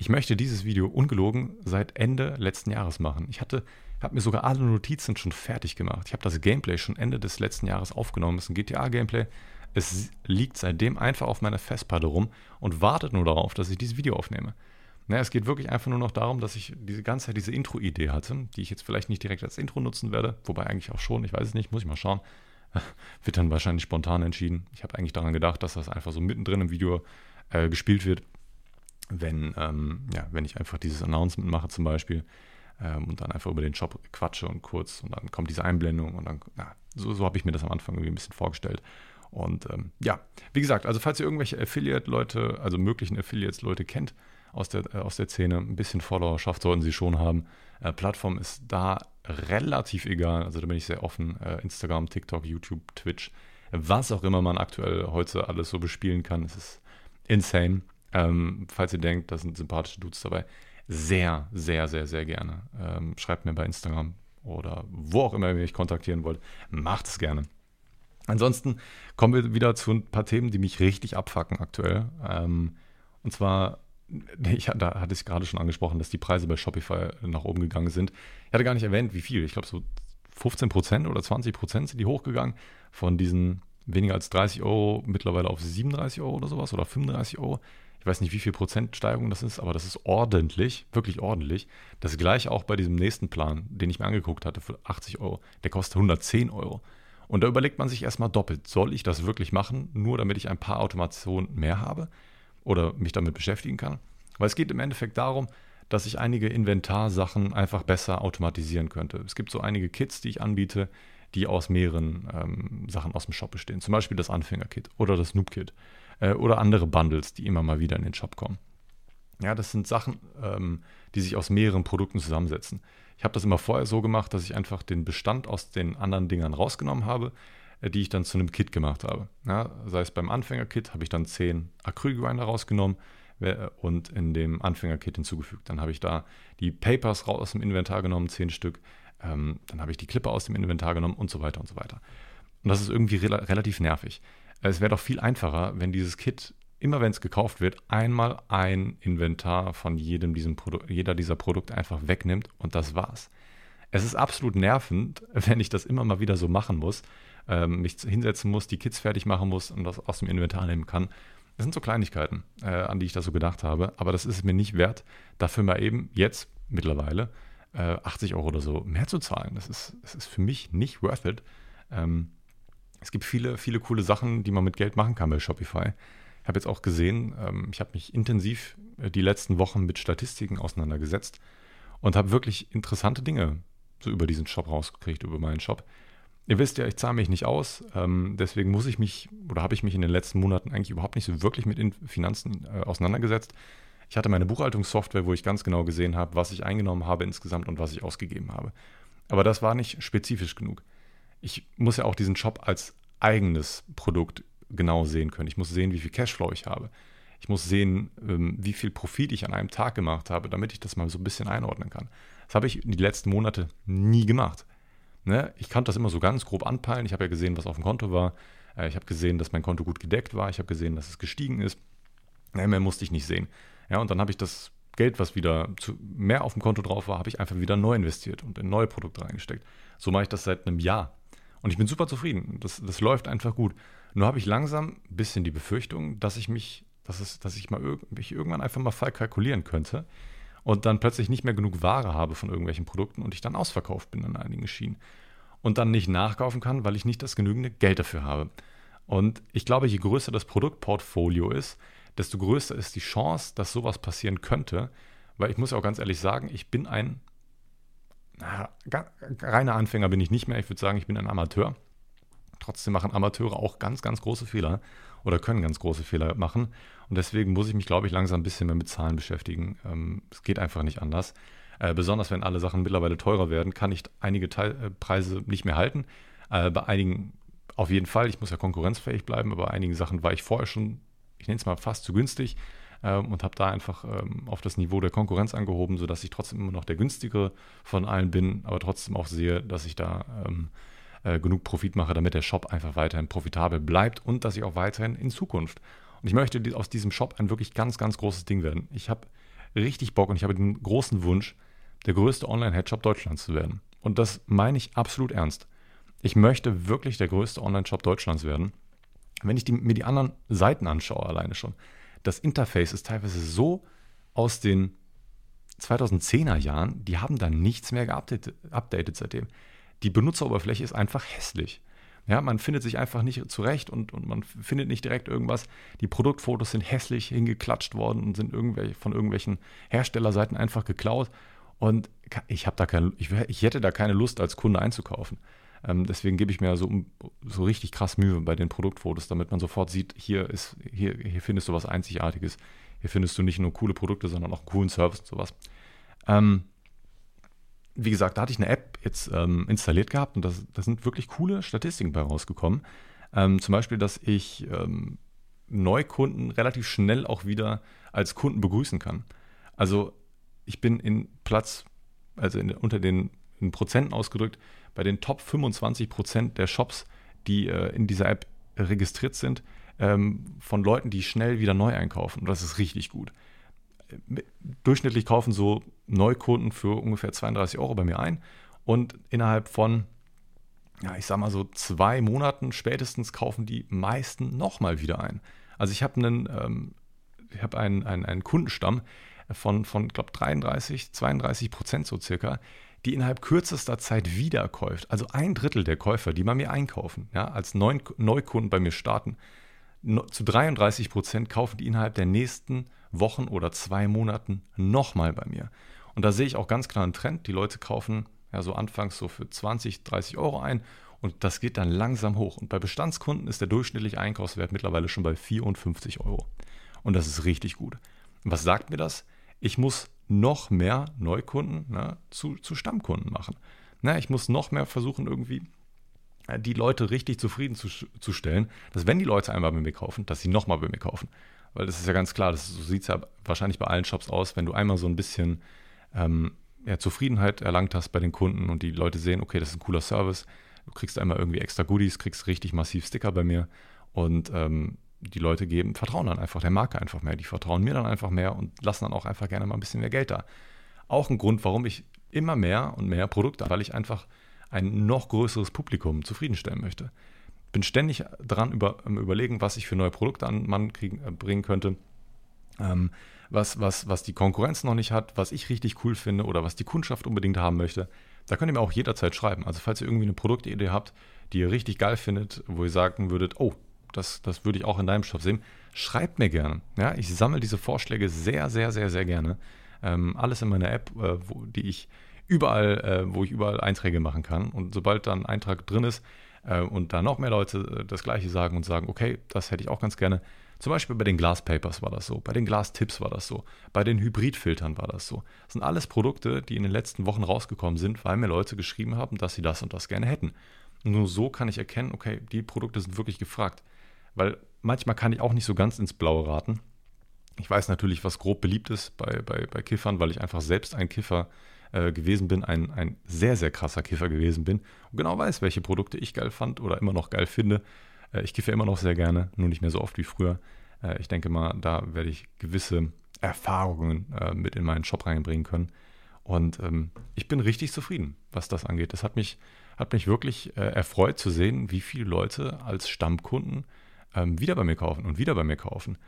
Ich möchte dieses Video ungelogen seit Ende letzten Jahres machen. Ich hatte, habe mir sogar alle Notizen schon fertig gemacht. Ich habe das Gameplay schon Ende des letzten Jahres aufgenommen. Es ist ein GTA-Gameplay. Es liegt seitdem einfach auf meiner Festplatte rum und wartet nur darauf, dass ich dieses Video aufnehme. Naja, es geht wirklich einfach nur noch darum, dass ich diese ganze Zeit diese Intro-Idee hatte, die ich jetzt vielleicht nicht direkt als Intro nutzen werde, wobei eigentlich auch schon, ich weiß es nicht, muss ich mal schauen. Wird dann wahrscheinlich spontan entschieden. Ich habe eigentlich daran gedacht, dass das einfach so mittendrin im Video äh, gespielt wird wenn, ähm, ja, wenn ich einfach dieses Announcement mache zum Beispiel ähm, und dann einfach über den Shop quatsche und kurz und dann kommt diese Einblendung und dann, na, so, so habe ich mir das am Anfang irgendwie ein bisschen vorgestellt. Und ähm, ja, wie gesagt, also falls ihr irgendwelche Affiliate-Leute, also möglichen Affiliates-Leute kennt aus der, äh, aus der Szene, ein bisschen Followerschaft sollten sie schon haben. Äh, Plattform ist da relativ egal, also da bin ich sehr offen. Äh, Instagram, TikTok, YouTube, Twitch, was auch immer man aktuell heute alles so bespielen kann, es ist insane. Ähm, falls ihr denkt, da sind sympathische Dudes dabei, sehr, sehr, sehr, sehr gerne. Ähm, schreibt mir bei Instagram oder wo auch immer ihr mich kontaktieren wollt. Macht es gerne. Ansonsten kommen wir wieder zu ein paar Themen, die mich richtig abfacken aktuell. Ähm, und zwar, ich, da hatte ich gerade schon angesprochen, dass die Preise bei Shopify nach oben gegangen sind. Ich hatte gar nicht erwähnt, wie viel. Ich glaube, so 15% oder 20% sind die hochgegangen von diesen weniger als 30 Euro mittlerweile auf 37 Euro oder sowas oder 35 Euro. Ich weiß nicht, wie viel Prozent Steigerung das ist, aber das ist ordentlich, wirklich ordentlich. Das gleiche auch bei diesem nächsten Plan, den ich mir angeguckt hatte für 80 Euro. Der kostet 110 Euro. Und da überlegt man sich erstmal doppelt, soll ich das wirklich machen, nur damit ich ein paar Automationen mehr habe oder mich damit beschäftigen kann? Weil es geht im Endeffekt darum, dass ich einige Inventarsachen einfach besser automatisieren könnte. Es gibt so einige Kits, die ich anbiete, die aus mehreren ähm, Sachen aus dem Shop bestehen. Zum Beispiel das Anfänger-Kit oder das Noob-Kit äh, oder andere Bundles, die immer mal wieder in den Shop kommen. Ja, das sind Sachen, ähm, die sich aus mehreren Produkten zusammensetzen. Ich habe das immer vorher so gemacht, dass ich einfach den Bestand aus den anderen Dingern rausgenommen habe, äh, die ich dann zu einem Kit gemacht habe. Ja, sei es beim Anfänger-Kit habe ich dann 10 Acrylgrinder rausgenommen äh, und in dem Anfänger-Kit hinzugefügt. Dann habe ich da die Papers raus aus dem Inventar genommen, 10 Stück. Ähm, dann habe ich die Clipper aus dem Inventar genommen und so weiter und so weiter. Und das ist irgendwie re relativ nervig. Es wäre doch viel einfacher, wenn dieses Kit, immer wenn es gekauft wird, einmal ein Inventar von jedem diesem jeder dieser Produkte einfach wegnimmt und das war's. Es ist absolut nervend, wenn ich das immer mal wieder so machen muss, ähm, mich hinsetzen muss, die Kits fertig machen muss und das aus dem Inventar nehmen kann. Das sind so Kleinigkeiten, äh, an die ich da so gedacht habe, aber das ist es mir nicht wert, dafür mal eben jetzt mittlerweile äh, 80 Euro oder so mehr zu zahlen. Das ist, das ist für mich nicht worth it. Ähm, es gibt viele, viele coole Sachen, die man mit Geld machen kann bei Shopify. Ich habe jetzt auch gesehen, ähm, ich habe mich intensiv äh, die letzten Wochen mit Statistiken auseinandergesetzt und habe wirklich interessante Dinge so über diesen Shop rausgekriegt, über meinen Shop. Ihr wisst ja, ich zahle mich nicht aus, ähm, deswegen muss ich mich oder habe ich mich in den letzten Monaten eigentlich überhaupt nicht so wirklich mit Finanzen äh, auseinandergesetzt. Ich hatte meine Buchhaltungssoftware, wo ich ganz genau gesehen habe, was ich eingenommen habe insgesamt und was ich ausgegeben habe. Aber das war nicht spezifisch genug ich muss ja auch diesen Shop als eigenes Produkt genau sehen können. Ich muss sehen, wie viel Cashflow ich habe. Ich muss sehen, ähm, wie viel Profit ich an einem Tag gemacht habe, damit ich das mal so ein bisschen einordnen kann. Das habe ich in die letzten Monate nie gemacht. Ne? Ich kann das immer so ganz grob anpeilen. Ich habe ja gesehen, was auf dem Konto war. Äh, ich habe gesehen, dass mein Konto gut gedeckt war. Ich habe gesehen, dass es gestiegen ist. mehr musste ich nicht sehen. Ja, und dann habe ich das Geld, was wieder zu, mehr auf dem Konto drauf war, habe ich einfach wieder neu investiert und in neue Produkte reingesteckt. So mache ich das seit einem Jahr. Und ich bin super zufrieden. Das, das läuft einfach gut. Nur habe ich langsam ein bisschen die Befürchtung, dass ich mich, dass, es, dass ich mal mich irgendwann einfach mal falsch kalkulieren könnte und dann plötzlich nicht mehr genug Ware habe von irgendwelchen Produkten und ich dann ausverkauft bin an einigen Schienen. Und dann nicht nachkaufen kann, weil ich nicht das genügende Geld dafür habe. Und ich glaube, je größer das Produktportfolio ist, desto größer ist die Chance, dass sowas passieren könnte. Weil ich muss auch ganz ehrlich sagen, ich bin ein na, reiner Anfänger bin ich nicht mehr. Ich würde sagen, ich bin ein Amateur. Trotzdem machen Amateure auch ganz, ganz große Fehler oder können ganz große Fehler machen. Und deswegen muss ich mich, glaube ich, langsam ein bisschen mehr mit Zahlen beschäftigen. Ähm, es geht einfach nicht anders. Äh, besonders wenn alle Sachen mittlerweile teurer werden, kann ich einige Teil äh, Preise nicht mehr halten. Äh, bei einigen auf jeden Fall, ich muss ja konkurrenzfähig bleiben, aber bei einigen Sachen war ich vorher schon, ich nenne es mal fast zu günstig ähm, und habe da einfach ähm, auf das Niveau der Konkurrenz angehoben, sodass ich trotzdem immer noch der günstigere von allen bin, aber trotzdem auch sehe, dass ich da ähm, äh, genug Profit mache, damit der Shop einfach weiterhin profitabel bleibt und dass ich auch weiterhin in Zukunft. Und ich möchte aus diesem Shop ein wirklich ganz, ganz großes Ding werden. Ich habe richtig Bock und ich habe den großen Wunsch, der größte Online-Headshop Deutschlands zu werden. Und das meine ich absolut ernst. Ich möchte wirklich der größte Online-Shop Deutschlands werden. Wenn ich die, mir die anderen Seiten anschaue, alleine schon, das Interface ist teilweise so aus den 2010er Jahren, die haben da nichts mehr geupdatet seitdem. Die Benutzeroberfläche ist einfach hässlich. Ja, man findet sich einfach nicht zurecht und, und man findet nicht direkt irgendwas. Die Produktfotos sind hässlich hingeklatscht worden und sind irgendwelche, von irgendwelchen Herstellerseiten einfach geklaut. Und ich, da keine, ich, ich hätte da keine Lust, als Kunde einzukaufen. Ähm, deswegen gebe ich mir so, so richtig krass Mühe bei den Produktfotos, damit man sofort sieht, hier, ist, hier, hier findest du was Einzigartiges. Hier findest du nicht nur coole Produkte, sondern auch coolen Service und sowas. Ähm, wie gesagt, da hatte ich eine App jetzt ähm, installiert gehabt und da sind wirklich coole Statistiken bei rausgekommen. Ähm, zum Beispiel, dass ich ähm, Neukunden relativ schnell auch wieder als Kunden begrüßen kann. Also ich bin in Platz, also in, unter den in Prozenten ausgedrückt, bei den Top 25 Prozent der Shops, die äh, in dieser App registriert sind, ähm, von Leuten, die schnell wieder neu einkaufen. Und das ist richtig gut. Äh, durchschnittlich kaufen so Neukunden für ungefähr 32 Euro bei mir ein und innerhalb von, ja, ich sag mal so zwei Monaten spätestens kaufen die meisten nochmal wieder ein. Also ich habe einen, ähm, ich habe einen, einen, einen Kundenstamm von, von glaube 33, 32 Prozent so circa, die innerhalb kürzester Zeit wiederkäuft. Also ein Drittel der Käufer, die bei mir einkaufen, ja, als Neu Neukunden bei mir starten, zu 33 Prozent kaufen die innerhalb der nächsten Wochen oder zwei Monaten nochmal bei mir. Und da sehe ich auch ganz klar einen Trend. Die Leute kaufen ja so anfangs so für 20, 30 Euro ein und das geht dann langsam hoch. Und bei Bestandskunden ist der durchschnittliche Einkaufswert mittlerweile schon bei 54 Euro. Und das ist richtig gut. Was sagt mir das? Ich muss noch mehr Neukunden ne, zu, zu Stammkunden machen. Ne, ich muss noch mehr versuchen, irgendwie äh, die Leute richtig zufrieden zu, zu stellen, dass wenn die Leute einmal bei mir kaufen, dass sie nochmal bei mir kaufen. Weil das ist ja ganz klar, das, so sieht es ja wahrscheinlich bei allen Shops aus, wenn du einmal so ein bisschen ähm, ja, Zufriedenheit erlangt hast bei den Kunden und die Leute sehen, okay, das ist ein cooler Service, du kriegst einmal irgendwie extra Goodies, kriegst richtig massiv Sticker bei mir und ähm, die Leute geben, vertrauen dann einfach der Marke einfach mehr. Die vertrauen mir dann einfach mehr und lassen dann auch einfach gerne mal ein bisschen mehr Geld da. Auch ein Grund, warum ich immer mehr und mehr Produkte, weil ich einfach ein noch größeres Publikum zufriedenstellen möchte. Bin ständig dran über, überlegen, was ich für neue Produkte an Mann kriegen, äh, bringen könnte, ähm, was, was, was die Konkurrenz noch nicht hat, was ich richtig cool finde oder was die Kundschaft unbedingt haben möchte. Da könnt ihr mir auch jederzeit schreiben. Also falls ihr irgendwie eine Produktidee habt, die ihr richtig geil findet, wo ihr sagen würdet, oh, das, das würde ich auch in deinem Shop sehen, schreibt mir gerne. Ja, ich sammle diese Vorschläge sehr, sehr, sehr, sehr gerne. Ähm, alles in meiner App, äh, wo, die ich überall, äh, wo ich überall Einträge machen kann. Und sobald dann ein Eintrag drin ist äh, und da noch mehr Leute äh, das Gleiche sagen und sagen, okay, das hätte ich auch ganz gerne. Zum Beispiel bei den Glass Papers war das so, bei den Glass Tips war das so, bei den Hybridfiltern war das so. Das sind alles Produkte, die in den letzten Wochen rausgekommen sind, weil mir Leute geschrieben haben, dass sie das und das gerne hätten. Nur so kann ich erkennen, okay, die Produkte sind wirklich gefragt. Weil manchmal kann ich auch nicht so ganz ins Blaue raten. Ich weiß natürlich, was grob beliebt ist bei, bei, bei Kiffern, weil ich einfach selbst ein Kiffer äh, gewesen bin, ein, ein sehr, sehr krasser Kiffer gewesen bin und genau weiß, welche Produkte ich geil fand oder immer noch geil finde. Äh, ich kiffe immer noch sehr gerne, nur nicht mehr so oft wie früher. Äh, ich denke mal, da werde ich gewisse Erfahrungen äh, mit in meinen Shop reinbringen können. Und ähm, ich bin richtig zufrieden, was das angeht. Das hat mich, hat mich wirklich äh, erfreut zu sehen, wie viele Leute als Stammkunden ähm, wieder bei mir kaufen und wieder bei mir kaufen.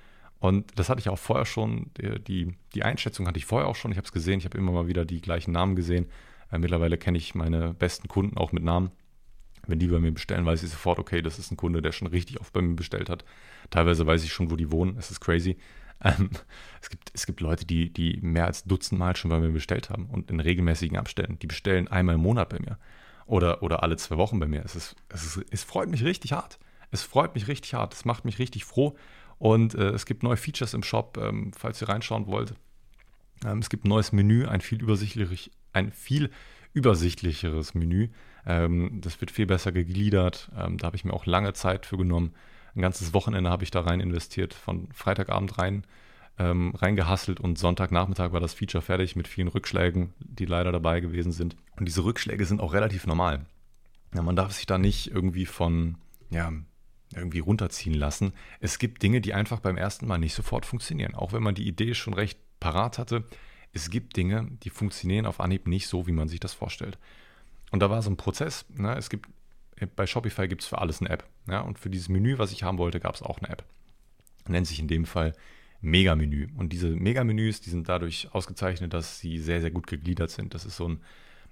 Und das hatte ich auch vorher schon, die, die Einschätzung hatte ich vorher auch schon. Ich habe es gesehen, ich habe immer mal wieder die gleichen Namen gesehen. Äh, mittlerweile kenne ich meine besten Kunden auch mit Namen. Wenn die bei mir bestellen, weiß ich sofort, okay, das ist ein Kunde, der schon richtig oft bei mir bestellt hat. Teilweise weiß ich schon, wo die wohnen. Es ist crazy. Ähm, es, gibt, es gibt Leute, die, die mehr als Dutzendmal schon bei mir bestellt haben und in regelmäßigen Abständen. Die bestellen einmal im Monat bei mir. Oder, oder alle zwei Wochen bei mir. Es, ist, es, ist, es freut mich richtig hart. Es freut mich richtig hart. Es macht mich richtig froh. Und äh, es gibt neue Features im Shop, ähm, falls ihr reinschauen wollt. Ähm, es gibt ein neues Menü, ein viel, übersichtlich, ein viel übersichtlicheres Menü. Ähm, das wird viel besser gegliedert. Ähm, da habe ich mir auch lange Zeit für genommen. Ein ganzes Wochenende habe ich da rein investiert, von Freitagabend rein ähm, reingehasselt und Sonntagnachmittag war das Feature fertig mit vielen Rückschlägen, die leider dabei gewesen sind. Und diese Rückschläge sind auch relativ normal. Ja, man darf sich da nicht irgendwie von, ja, irgendwie runterziehen lassen. Es gibt Dinge, die einfach beim ersten Mal nicht sofort funktionieren. Auch wenn man die Idee schon recht parat hatte, es gibt Dinge, die funktionieren auf Anhieb nicht so, wie man sich das vorstellt. Und da war so ein Prozess. Ne? Es gibt, bei Shopify gibt es für alles eine App. Ja? Und für dieses Menü, was ich haben wollte, gab es auch eine App. Nennt sich in dem Fall Mega-Menü. Und diese Mega-Menüs, die sind dadurch ausgezeichnet, dass sie sehr, sehr gut gegliedert sind. Das ist so ein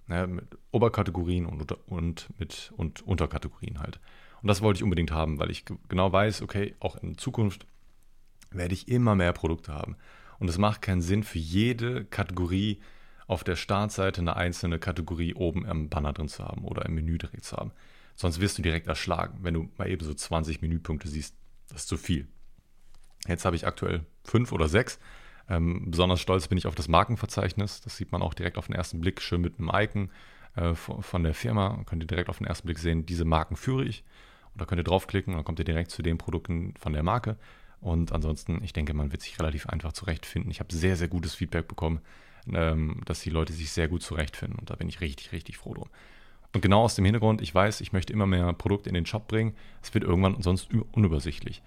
ne, mit Oberkategorien und, und mit und Unterkategorien halt. Und das wollte ich unbedingt haben, weil ich genau weiß, okay, auch in Zukunft werde ich immer mehr Produkte haben. Und es macht keinen Sinn, für jede Kategorie auf der Startseite eine einzelne Kategorie oben im Banner drin zu haben oder im Menü direkt zu haben. Sonst wirst du direkt erschlagen, wenn du mal eben so 20 Menüpunkte siehst. Das ist zu viel. Jetzt habe ich aktuell fünf oder sechs. Ähm, besonders stolz bin ich auf das Markenverzeichnis. Das sieht man auch direkt auf den ersten Blick, schön mit einem Icon äh, von der Firma. Könnt ihr direkt auf den ersten Blick sehen, diese Marken führe ich. Da könnt ihr draufklicken und dann kommt ihr direkt zu den Produkten von der Marke. Und ansonsten, ich denke, man wird sich relativ einfach zurechtfinden. Ich habe sehr, sehr gutes Feedback bekommen, ähm, dass die Leute sich sehr gut zurechtfinden. Und da bin ich richtig, richtig froh drum. Und genau aus dem Hintergrund, ich weiß, ich möchte immer mehr Produkte in den Shop bringen. Es wird irgendwann sonst unübersichtlich.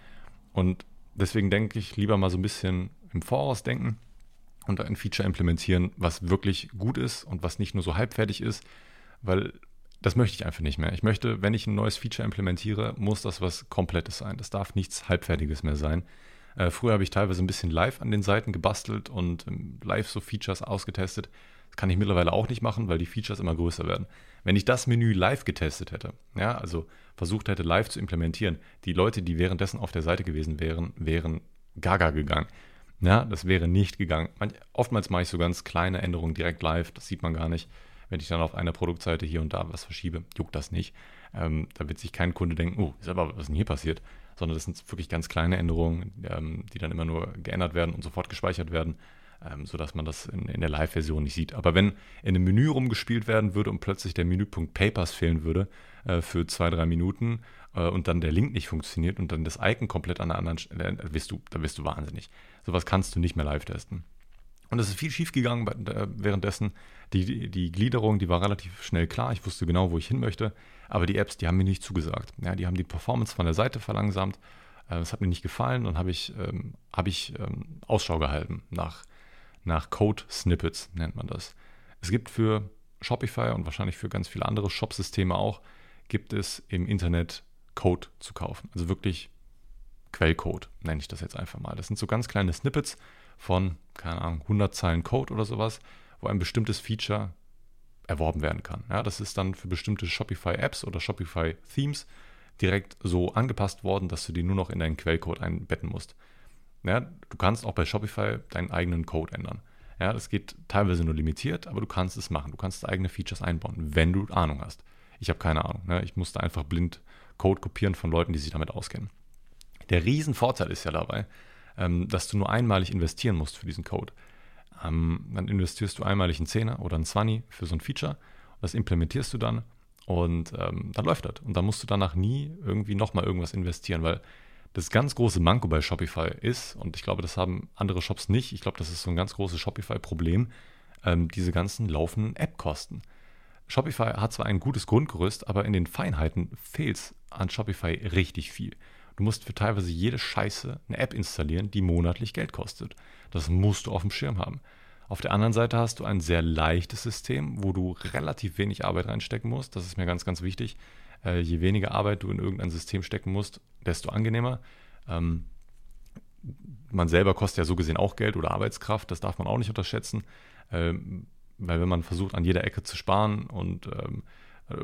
Und deswegen denke ich, lieber mal so ein bisschen im Voraus denken und ein Feature implementieren, was wirklich gut ist und was nicht nur so halbfertig ist, weil das möchte ich einfach nicht mehr. Ich möchte, wenn ich ein neues Feature implementiere, muss das was Komplettes sein. Das darf nichts Halbfertiges mehr sein. Äh, früher habe ich teilweise ein bisschen live an den Seiten gebastelt und ähm, live so Features ausgetestet. Das kann ich mittlerweile auch nicht machen, weil die Features immer größer werden. Wenn ich das Menü live getestet hätte, ja, also versucht hätte, live zu implementieren, die Leute, die währenddessen auf der Seite gewesen wären, wären gaga gegangen. Ja, das wäre nicht gegangen. Manch, oftmals mache ich so ganz kleine Änderungen direkt live, das sieht man gar nicht. Wenn ich dann auf einer Produktseite hier und da was verschiebe, juckt das nicht. Ähm, da wird sich kein Kunde denken, oh, ist aber was denn hier passiert? Sondern das sind wirklich ganz kleine Änderungen, ähm, die dann immer nur geändert werden und sofort gespeichert werden ähm, sodass man das in, in der Live-Version nicht sieht. Aber wenn in einem Menü rumgespielt werden würde und plötzlich der Menüpunkt Papers fehlen würde äh, für zwei, drei Minuten äh, und dann der Link nicht funktioniert und dann das Icon komplett an der anderen Stelle, äh, da wirst du, da wirst du wahnsinnig. Sowas kannst du nicht mehr live testen. Und es ist viel schief gegangen währenddessen. Die, die, Gliederung, die war relativ schnell klar. Ich wusste genau, wo ich hin möchte. Aber die Apps, die haben mir nicht zugesagt. Ja, die haben die Performance von der Seite verlangsamt. Äh, das hat mir nicht gefallen und habe ich, ähm, hab ich ähm, Ausschau gehalten nach nach Code-Snippets, nennt man das. Es gibt für Shopify und wahrscheinlich für ganz viele andere Shop-Systeme auch, gibt es im Internet Code zu kaufen. Also wirklich Quellcode, nenne ich das jetzt einfach mal. Das sind so ganz kleine Snippets von, keine Ahnung, 100 Zeilen Code oder sowas, wo ein bestimmtes Feature erworben werden kann. Ja, das ist dann für bestimmte Shopify-Apps oder Shopify-Themes direkt so angepasst worden, dass du die nur noch in deinen Quellcode einbetten musst. Ja, du kannst auch bei Shopify deinen eigenen Code ändern. Ja, das geht teilweise nur limitiert, aber du kannst es machen. Du kannst eigene Features einbauen, wenn du Ahnung hast. Ich habe keine Ahnung. Ne? Ich musste einfach blind Code kopieren von Leuten, die sich damit auskennen. Der Riesenvorteil ist ja dabei, ähm, dass du nur einmalig investieren musst für diesen Code. Ähm, dann investierst du einmalig einen Zehner oder einen 20 für so ein Feature. Das implementierst du dann und ähm, dann läuft das. Und dann musst du danach nie irgendwie nochmal irgendwas investieren, weil das ganz große Manko bei Shopify ist, und ich glaube, das haben andere Shops nicht, ich glaube, das ist so ein ganz großes Shopify-Problem, ähm, diese ganzen laufenden App-Kosten. Shopify hat zwar ein gutes Grundgerüst, aber in den Feinheiten fehlt es an Shopify richtig viel. Du musst für teilweise jede Scheiße eine App installieren, die monatlich Geld kostet. Das musst du auf dem Schirm haben. Auf der anderen Seite hast du ein sehr leichtes System, wo du relativ wenig Arbeit reinstecken musst. Das ist mir ganz, ganz wichtig. Äh, je weniger Arbeit du in irgendein System stecken musst, desto angenehmer. Ähm, man selber kostet ja so gesehen auch Geld oder Arbeitskraft, das darf man auch nicht unterschätzen, ähm, weil wenn man versucht, an jeder Ecke zu sparen und ähm,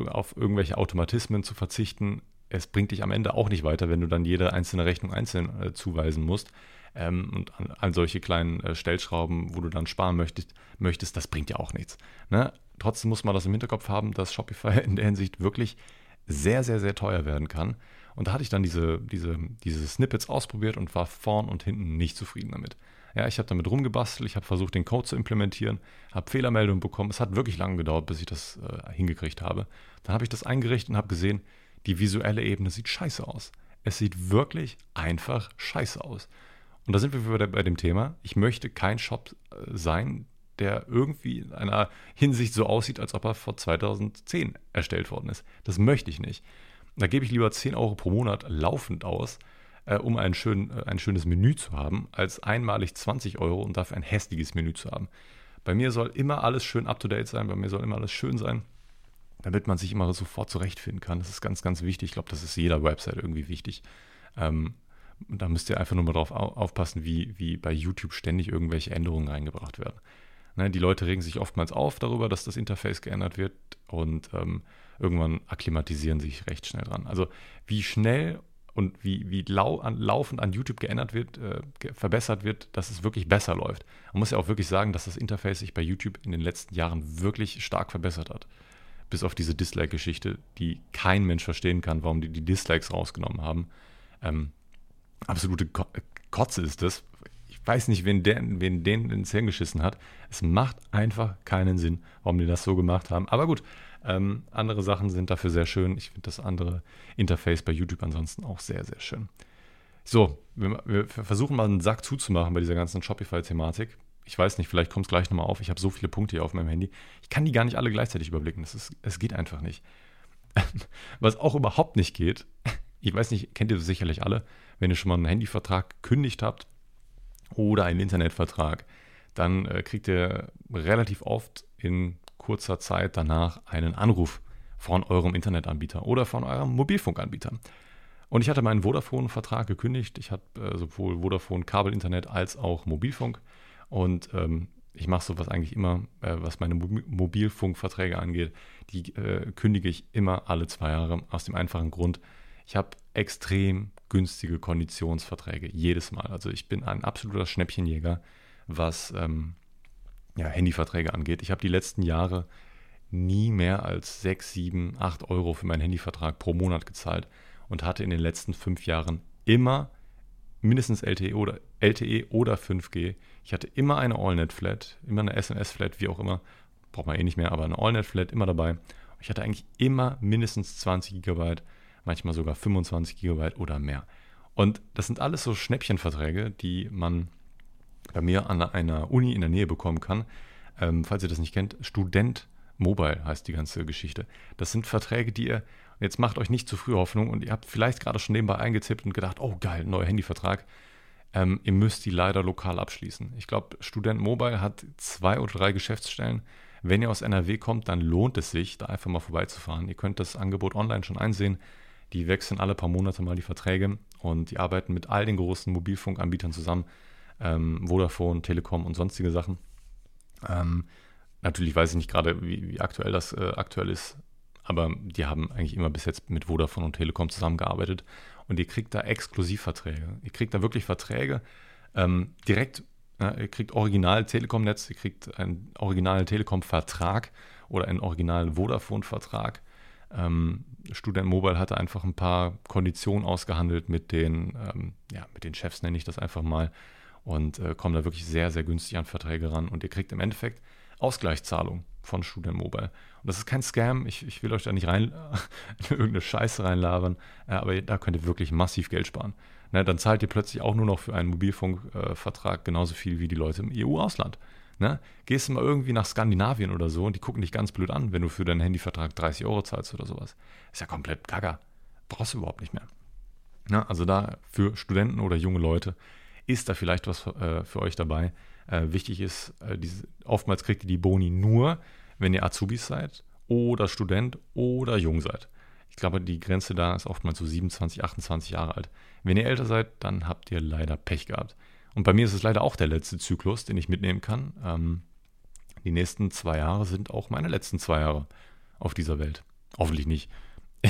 auf irgendwelche Automatismen zu verzichten, es bringt dich am Ende auch nicht weiter, wenn du dann jede einzelne Rechnung einzeln äh, zuweisen musst. Ähm, und an, an, solche kleinen äh, Stellschrauben, wo du dann sparen möchtest, möchtest, das bringt ja auch nichts. Ne? Trotzdem muss man das im Hinterkopf haben, dass Shopify in der Hinsicht wirklich sehr, sehr, sehr teuer werden kann. Und da hatte ich dann diese, diese, diese Snippets ausprobiert und war vorn und hinten nicht zufrieden damit. Ja, ich habe damit rumgebastelt, ich habe versucht, den Code zu implementieren, habe Fehlermeldungen bekommen. Es hat wirklich lange gedauert, bis ich das äh, hingekriegt habe. Dann habe ich das eingerichtet und habe gesehen, die visuelle Ebene sieht scheiße aus. Es sieht wirklich einfach scheiße aus. Und da sind wir wieder bei dem Thema, ich möchte kein Shop äh, sein, der irgendwie in einer Hinsicht so aussieht, als ob er vor 2010 erstellt worden ist. Das möchte ich nicht. Da gebe ich lieber 10 Euro pro Monat laufend aus, äh, um ein, schön, äh, ein schönes Menü zu haben, als einmalig 20 Euro und dafür ein hässliches Menü zu haben. Bei mir soll immer alles schön up-to-date sein, bei mir soll immer alles schön sein, damit man sich immer sofort zurechtfinden kann. Das ist ganz, ganz wichtig. Ich glaube, das ist jeder Website irgendwie wichtig. Ähm, da müsst ihr einfach nur mal drauf aufpassen, wie, wie bei YouTube ständig irgendwelche Änderungen reingebracht werden. Ne, die Leute regen sich oftmals auf darüber, dass das Interface geändert wird und ähm, irgendwann akklimatisieren sich recht schnell dran. Also wie schnell und wie, wie lau an, laufend an YouTube geändert wird, äh, verbessert wird, dass es wirklich besser läuft. Man muss ja auch wirklich sagen, dass das Interface sich bei YouTube in den letzten Jahren wirklich stark verbessert hat. Bis auf diese Dislike-Geschichte, die kein Mensch verstehen kann, warum die die Dislikes rausgenommen haben. Ähm, absolute Kotze ist das, weiß nicht, wen, der, wen den ins Hirn geschissen hat. Es macht einfach keinen Sinn, warum die das so gemacht haben. Aber gut, ähm, andere Sachen sind dafür sehr schön. Ich finde das andere Interface bei YouTube ansonsten auch sehr, sehr schön. So, wir, wir versuchen mal einen Sack zuzumachen bei dieser ganzen Shopify-Thematik. Ich weiß nicht, vielleicht kommt es gleich nochmal auf. Ich habe so viele Punkte hier auf meinem Handy. Ich kann die gar nicht alle gleichzeitig überblicken. Das ist, es geht einfach nicht. Was auch überhaupt nicht geht, ich weiß nicht, kennt ihr sicherlich alle, wenn ihr schon mal einen Handyvertrag gekündigt habt oder einen Internetvertrag, dann äh, kriegt ihr relativ oft in kurzer Zeit danach einen Anruf von eurem Internetanbieter oder von eurem Mobilfunkanbieter. Und ich hatte meinen Vodafone-Vertrag gekündigt. Ich habe äh, sowohl Vodafone Kabelinternet als auch Mobilfunk. Und ähm, ich mache sowas eigentlich immer, äh, was meine Mobilfunkverträge angeht. Die äh, kündige ich immer alle zwei Jahre aus dem einfachen Grund, ich habe extrem günstige Konditionsverträge jedes Mal. Also ich bin ein absoluter Schnäppchenjäger, was ähm, ja, Handyverträge angeht. Ich habe die letzten Jahre nie mehr als 6, 7, 8 Euro für meinen Handyvertrag pro Monat gezahlt und hatte in den letzten fünf Jahren immer mindestens LTE oder, LTE oder 5G. Ich hatte immer eine AllNet-Flat, immer eine SMS-Flat, wie auch immer. Braucht man eh nicht mehr, aber eine AllNet-Flat immer dabei. Ich hatte eigentlich immer mindestens 20 Gigabyte manchmal sogar 25 Gigabyte oder mehr. Und das sind alles so Schnäppchenverträge, die man bei mir an einer Uni in der Nähe bekommen kann. Ähm, falls ihr das nicht kennt, Student Mobile heißt die ganze Geschichte. Das sind Verträge, die ihr, jetzt macht euch nicht zu früh Hoffnung und ihr habt vielleicht gerade schon nebenbei eingetippt und gedacht, oh geil, neuer Handyvertrag. Ähm, ihr müsst die leider lokal abschließen. Ich glaube, Student Mobile hat zwei oder drei Geschäftsstellen. Wenn ihr aus NRW kommt, dann lohnt es sich, da einfach mal vorbeizufahren. Ihr könnt das Angebot online schon einsehen. Die wechseln alle paar Monate mal die Verträge und die arbeiten mit all den großen Mobilfunkanbietern zusammen. Ähm, Vodafone, Telekom und sonstige Sachen. Ähm, natürlich weiß ich nicht gerade, wie, wie aktuell das äh, aktuell ist, aber die haben eigentlich immer bis jetzt mit Vodafone und Telekom zusammengearbeitet und ihr kriegt da Exklusivverträge. Ihr kriegt da wirklich Verträge ähm, direkt, äh, ihr kriegt Original Telekom-Netz, ihr kriegt einen Original Telekom-Vertrag oder einen Original Vodafone-Vertrag ähm, Student Mobile hatte einfach ein paar Konditionen ausgehandelt mit den, ähm, ja, mit den Chefs, nenne ich das einfach mal, und äh, kommen da wirklich sehr, sehr günstig an Verträge ran. Und ihr kriegt im Endeffekt Ausgleichszahlung von Student Mobile. Und das ist kein Scam, ich, ich will euch da nicht rein in irgendeine Scheiße reinlabern, äh, aber da könnt ihr wirklich massiv Geld sparen. Ne, dann zahlt ihr plötzlich auch nur noch für einen Mobilfunkvertrag genauso viel wie die Leute im EU-Ausland. Ne? Gehst du mal irgendwie nach Skandinavien oder so und die gucken dich ganz blöd an, wenn du für deinen Handyvertrag 30 Euro zahlst oder sowas. Ist ja komplett gaga. Brauchst du überhaupt nicht mehr. Ne? Also da für Studenten oder junge Leute ist da vielleicht was äh, für euch dabei. Äh, wichtig ist, äh, diese, oftmals kriegt ihr die Boni nur, wenn ihr Azubis seid oder Student oder jung seid. Ich glaube, die Grenze da ist oftmals so 27, 28 Jahre alt. Wenn ihr älter seid, dann habt ihr leider Pech gehabt. Und bei mir ist es leider auch der letzte Zyklus, den ich mitnehmen kann. Ähm, die nächsten zwei Jahre sind auch meine letzten zwei Jahre auf dieser Welt. Hoffentlich nicht.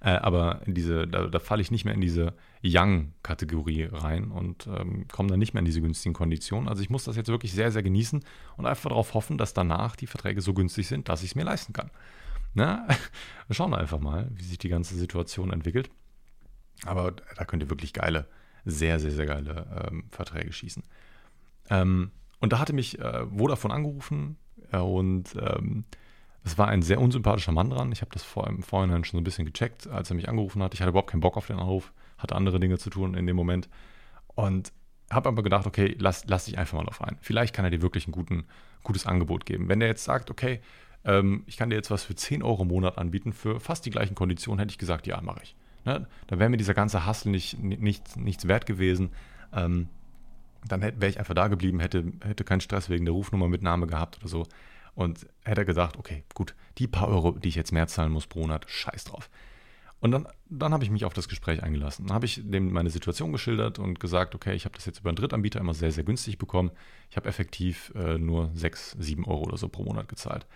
äh, aber diese, da, da falle ich nicht mehr in diese Young-Kategorie rein und ähm, komme dann nicht mehr in diese günstigen Konditionen. Also ich muss das jetzt wirklich sehr, sehr genießen und einfach darauf hoffen, dass danach die Verträge so günstig sind, dass ich es mir leisten kann. Na, wir schauen einfach mal, wie sich die ganze Situation entwickelt. Aber da könnt ihr wirklich geile, sehr, sehr, sehr geile ähm, Verträge schießen. Ähm, und da hatte mich äh, Vodafone angerufen äh, und ähm, es war ein sehr unsympathischer Mann dran. Ich habe das vor, im schon so ein bisschen gecheckt, als er mich angerufen hat. Ich hatte überhaupt keinen Bock auf den Anruf, hatte andere Dinge zu tun in dem Moment. Und habe aber gedacht, okay, lass, lass dich einfach mal drauf ein. Vielleicht kann er dir wirklich ein guten, gutes Angebot geben. Wenn der jetzt sagt, okay, ähm, ich kann dir jetzt was für 10 Euro im Monat anbieten, für fast die gleichen Konditionen, hätte ich gesagt, ja, mache ich. Ne? Da wäre mir dieser ganze Hassel nicht, nicht, nichts wert gewesen. Ähm, dann wäre ich einfach da geblieben, hätte, hätte keinen Stress wegen der Rufnummer mit Name gehabt oder so. Und hätte gesagt, okay, gut, die paar Euro, die ich jetzt mehr zahlen muss pro Monat, scheiß drauf. Und dann, dann habe ich mich auf das Gespräch eingelassen. Dann habe ich dem meine Situation geschildert und gesagt, okay, ich habe das jetzt über einen Drittanbieter immer sehr, sehr günstig bekommen. Ich habe effektiv äh, nur 6, 7 Euro oder so pro Monat gezahlt.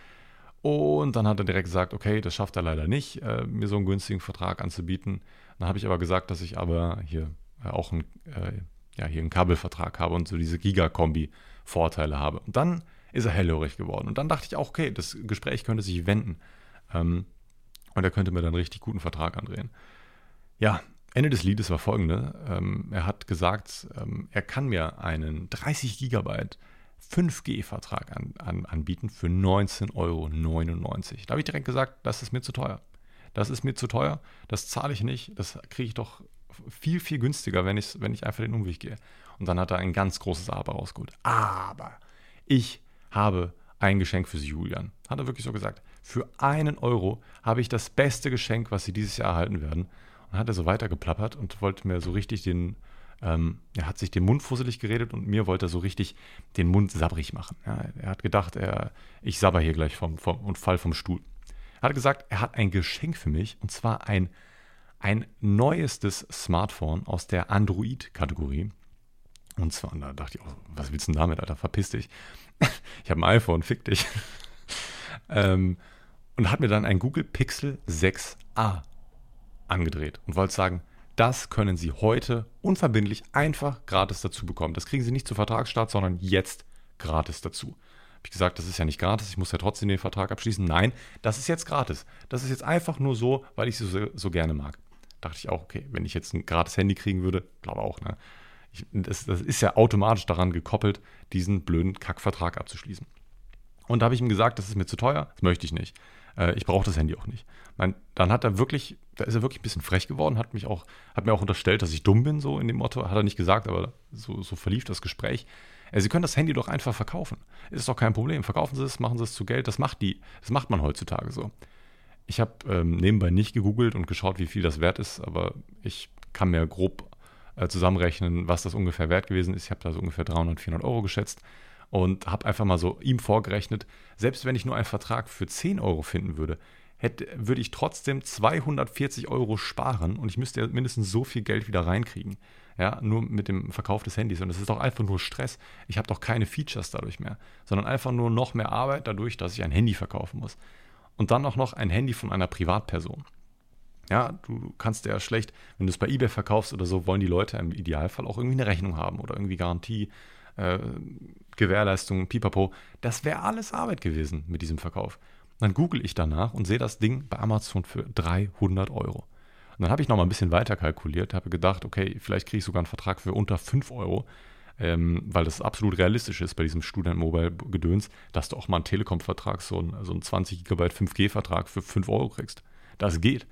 Und dann hat er direkt gesagt, okay, das schafft er leider nicht, äh, mir so einen günstigen Vertrag anzubieten. Dann habe ich aber gesagt, dass ich aber hier äh, auch einen, äh, ja, hier einen Kabelvertrag habe und so diese Giga-Kombi-Vorteile habe. Und dann ist er hellhörig geworden. Und dann dachte ich auch, okay, das Gespräch könnte sich wenden. Ähm, und er könnte mir dann einen richtig guten Vertrag andrehen. Ja, Ende des Liedes war folgende. Ähm, er hat gesagt, ähm, er kann mir einen 30 Gigabyte 5G-Vertrag an, an, anbieten für 19,99 Euro. Da habe ich direkt gesagt, das ist mir zu teuer. Das ist mir zu teuer, das zahle ich nicht, das kriege ich doch viel, viel günstiger, wenn ich, wenn ich einfach den Umweg gehe. Und dann hat er ein ganz großes Aber rausgeholt. Aber ich habe ein Geschenk für Sie, Julian. Hat er wirklich so gesagt. Für einen Euro habe ich das beste Geschenk, was Sie dieses Jahr erhalten werden. Und hat er so weitergeplappert und wollte mir so richtig den, ähm, er hat sich den Mund fusselig geredet und mir wollte er so richtig den Mund sabbrig machen. Ja, er hat gedacht, er, ich sabber hier gleich vom, vom, und fall vom Stuhl. Er hat gesagt, er hat ein Geschenk für mich und zwar ein, ein neuestes Smartphone aus der Android-Kategorie. Und zwar, da dachte ich auch, was willst du denn damit, Alter? Verpiss dich. ich habe ein iPhone, fick dich. Ähm, und hat mir dann ein Google Pixel 6a angedreht und wollte sagen, das können Sie heute unverbindlich einfach gratis dazu bekommen. Das kriegen Sie nicht zu Vertragsstart, sondern jetzt gratis dazu. Habe ich gesagt, das ist ja nicht gratis, ich muss ja trotzdem den Vertrag abschließen. Nein, das ist jetzt gratis. Das ist jetzt einfach nur so, weil ich es so, so gerne mag. Dachte ich auch, okay, wenn ich jetzt ein gratis Handy kriegen würde, glaube auch, ne? Ich, das, das, ist ja automatisch daran gekoppelt, diesen blöden Kackvertrag abzuschließen. Und da habe ich ihm gesagt, das ist mir zu teuer, das möchte ich nicht. Äh, ich brauche das Handy auch nicht. Mein, dann hat er wirklich, da ist er wirklich ein bisschen frech geworden, hat mich auch, hat mir auch unterstellt, dass ich dumm bin, so in dem Motto, hat er nicht gesagt, aber so, so verlief das Gespräch. Äh, Sie können das Handy doch einfach verkaufen. Ist doch kein Problem. Verkaufen Sie es, machen Sie es zu Geld. Das macht die, das macht man heutzutage so. Ich habe ähm, nebenbei nicht gegoogelt und geschaut, wie viel das wert ist, aber ich kann mir grob äh, zusammenrechnen, was das ungefähr wert gewesen ist. Ich habe da so ungefähr 300, 400 Euro geschätzt und habe einfach mal so ihm vorgerechnet, selbst wenn ich nur einen Vertrag für 10 Euro finden würde, hätte, würde ich trotzdem 240 Euro sparen und ich müsste ja mindestens so viel Geld wieder reinkriegen. Ja, nur mit dem Verkauf des Handys. Und das ist doch einfach nur Stress. Ich habe doch keine Features dadurch mehr, sondern einfach nur noch mehr Arbeit dadurch, dass ich ein Handy verkaufen muss. Und dann auch noch ein Handy von einer Privatperson. Ja, du kannst ja schlecht, wenn du es bei eBay verkaufst oder so, wollen die Leute im Idealfall auch irgendwie eine Rechnung haben oder irgendwie Garantie, äh, Gewährleistung, pipapo. Das wäre alles Arbeit gewesen mit diesem Verkauf. Dann google ich danach und sehe das Ding bei Amazon für 300 Euro. Und dann habe ich noch mal ein bisschen weiter kalkuliert, habe gedacht, okay, vielleicht kriege ich sogar einen Vertrag für unter 5 Euro, ähm, weil das absolut realistisch ist bei diesem Student Mobile Gedöns, dass du auch mal einen Telekom-Vertrag, so einen, so einen 20 GB 5G-Vertrag für 5 Euro kriegst. Das geht.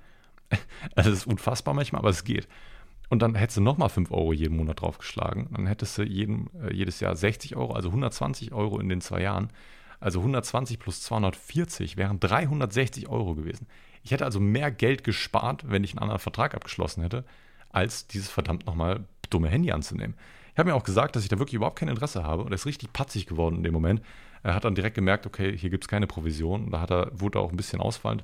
Das ist unfassbar manchmal, aber es geht. Und dann hättest du nochmal 5 Euro jeden Monat draufgeschlagen. Dann hättest du jeden, äh, jedes Jahr 60 Euro, also 120 Euro in den zwei Jahren. Also 120 plus 240 wären 360 Euro gewesen. Ich hätte also mehr Geld gespart, wenn ich einen anderen Vertrag abgeschlossen hätte, als dieses verdammt nochmal dumme Handy anzunehmen. Ich habe mir auch gesagt, dass ich da wirklich überhaupt kein Interesse habe und er ist richtig patzig geworden in dem Moment. Er hat dann direkt gemerkt, okay, hier gibt es keine Provision. Da hat er, wurde er auch ein bisschen ausfallend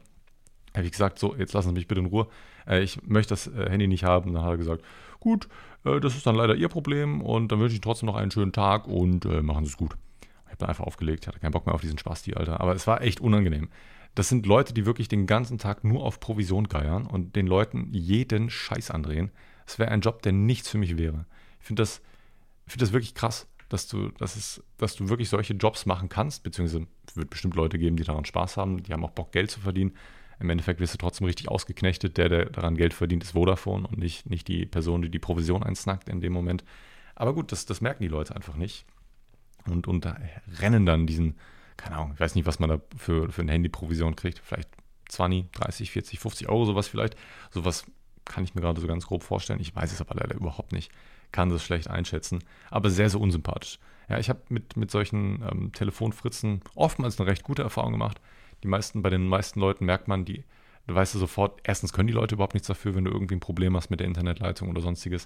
habe ich gesagt, so, jetzt lassen Sie mich bitte in Ruhe. Äh, ich möchte das äh, Handy nicht haben. Dann hat er gesagt, gut, äh, das ist dann leider Ihr Problem und dann wünsche ich Ihnen trotzdem noch einen schönen Tag und äh, machen Sie es gut. Ich habe dann einfach aufgelegt, ich hatte keinen Bock mehr auf diesen Spasti, Alter. Aber es war echt unangenehm. Das sind Leute, die wirklich den ganzen Tag nur auf Provision geiern und den Leuten jeden Scheiß andrehen. Es wäre ein Job, der nichts für mich wäre. Ich finde das, find das wirklich krass, dass du, dass, es, dass du wirklich solche Jobs machen kannst, beziehungsweise es wird bestimmt Leute geben, die daran Spaß haben, die haben auch Bock, Geld zu verdienen. Im Endeffekt wirst du trotzdem richtig ausgeknechtet. Der, der daran Geld verdient, ist Vodafone und nicht, nicht die Person, die die Provision einsnackt in dem Moment. Aber gut, das, das merken die Leute einfach nicht. Und, und rennen dann diesen, keine Ahnung, ich weiß nicht, was man da für, für eine Handyprovision kriegt. Vielleicht 20, 30, 40, 50 Euro, sowas vielleicht. Sowas kann ich mir gerade so ganz grob vorstellen. Ich weiß es aber leider überhaupt nicht. Kann das schlecht einschätzen. Aber sehr, sehr unsympathisch. Ja, ich habe mit, mit solchen ähm, Telefonfritzen oftmals eine recht gute Erfahrung gemacht. Die meisten, bei den meisten Leuten merkt man, die, weißt du sofort, erstens können die Leute überhaupt nichts dafür, wenn du irgendwie ein Problem hast mit der Internetleitung oder sonstiges.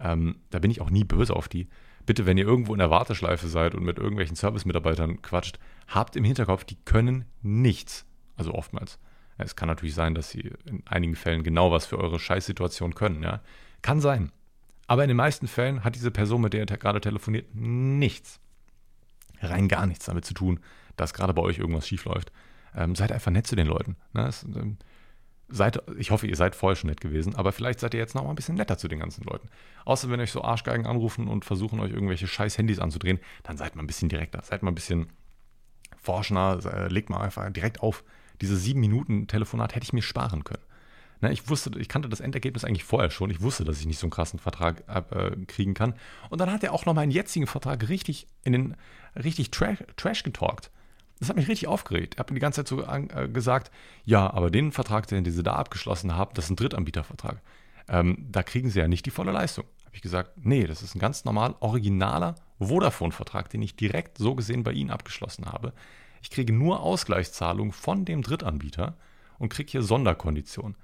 Ähm, da bin ich auch nie böse auf die. Bitte, wenn ihr irgendwo in der Warteschleife seid und mit irgendwelchen Service-Mitarbeitern quatscht, habt im Hinterkopf, die können nichts. Also oftmals. Es kann natürlich sein, dass sie in einigen Fällen genau was für eure Scheißsituation können. Ja? Kann sein. Aber in den meisten Fällen hat diese Person, mit der ihr gerade telefoniert, nichts. Rein gar nichts damit zu tun, dass gerade bei euch irgendwas schiefläuft. Ähm, seid einfach nett zu den Leuten. Ne? Es, ähm, seid, ich hoffe, ihr seid vorher schon nett gewesen, aber vielleicht seid ihr jetzt noch mal ein bisschen netter zu den ganzen Leuten. Außer wenn euch so Arschgeigen anrufen und versuchen, euch irgendwelche scheiß Handys anzudrehen, dann seid mal ein bisschen direkter, seid mal ein bisschen forschender, legt mal einfach direkt auf. Diese sieben Minuten Telefonat hätte ich mir sparen können. Ne, ich wusste, ich kannte das Endergebnis eigentlich vorher schon. Ich wusste, dass ich nicht so einen krassen Vertrag äh, kriegen kann. Und dann hat er auch noch meinen jetzigen Vertrag richtig in den richtig Trash, Trash getalkt. Das hat mich richtig aufgeregt. Ich habe die ganze Zeit so äh, gesagt, ja, aber den Vertrag, den sie da abgeschlossen haben, das ist ein Drittanbietervertrag. Ähm, da kriegen sie ja nicht die volle Leistung. Habe ich gesagt, nee, das ist ein ganz normal originaler Vodafone-Vertrag, den ich direkt so gesehen bei Ihnen abgeschlossen habe. Ich kriege nur Ausgleichszahlungen von dem Drittanbieter und kriege hier Sonderkonditionen.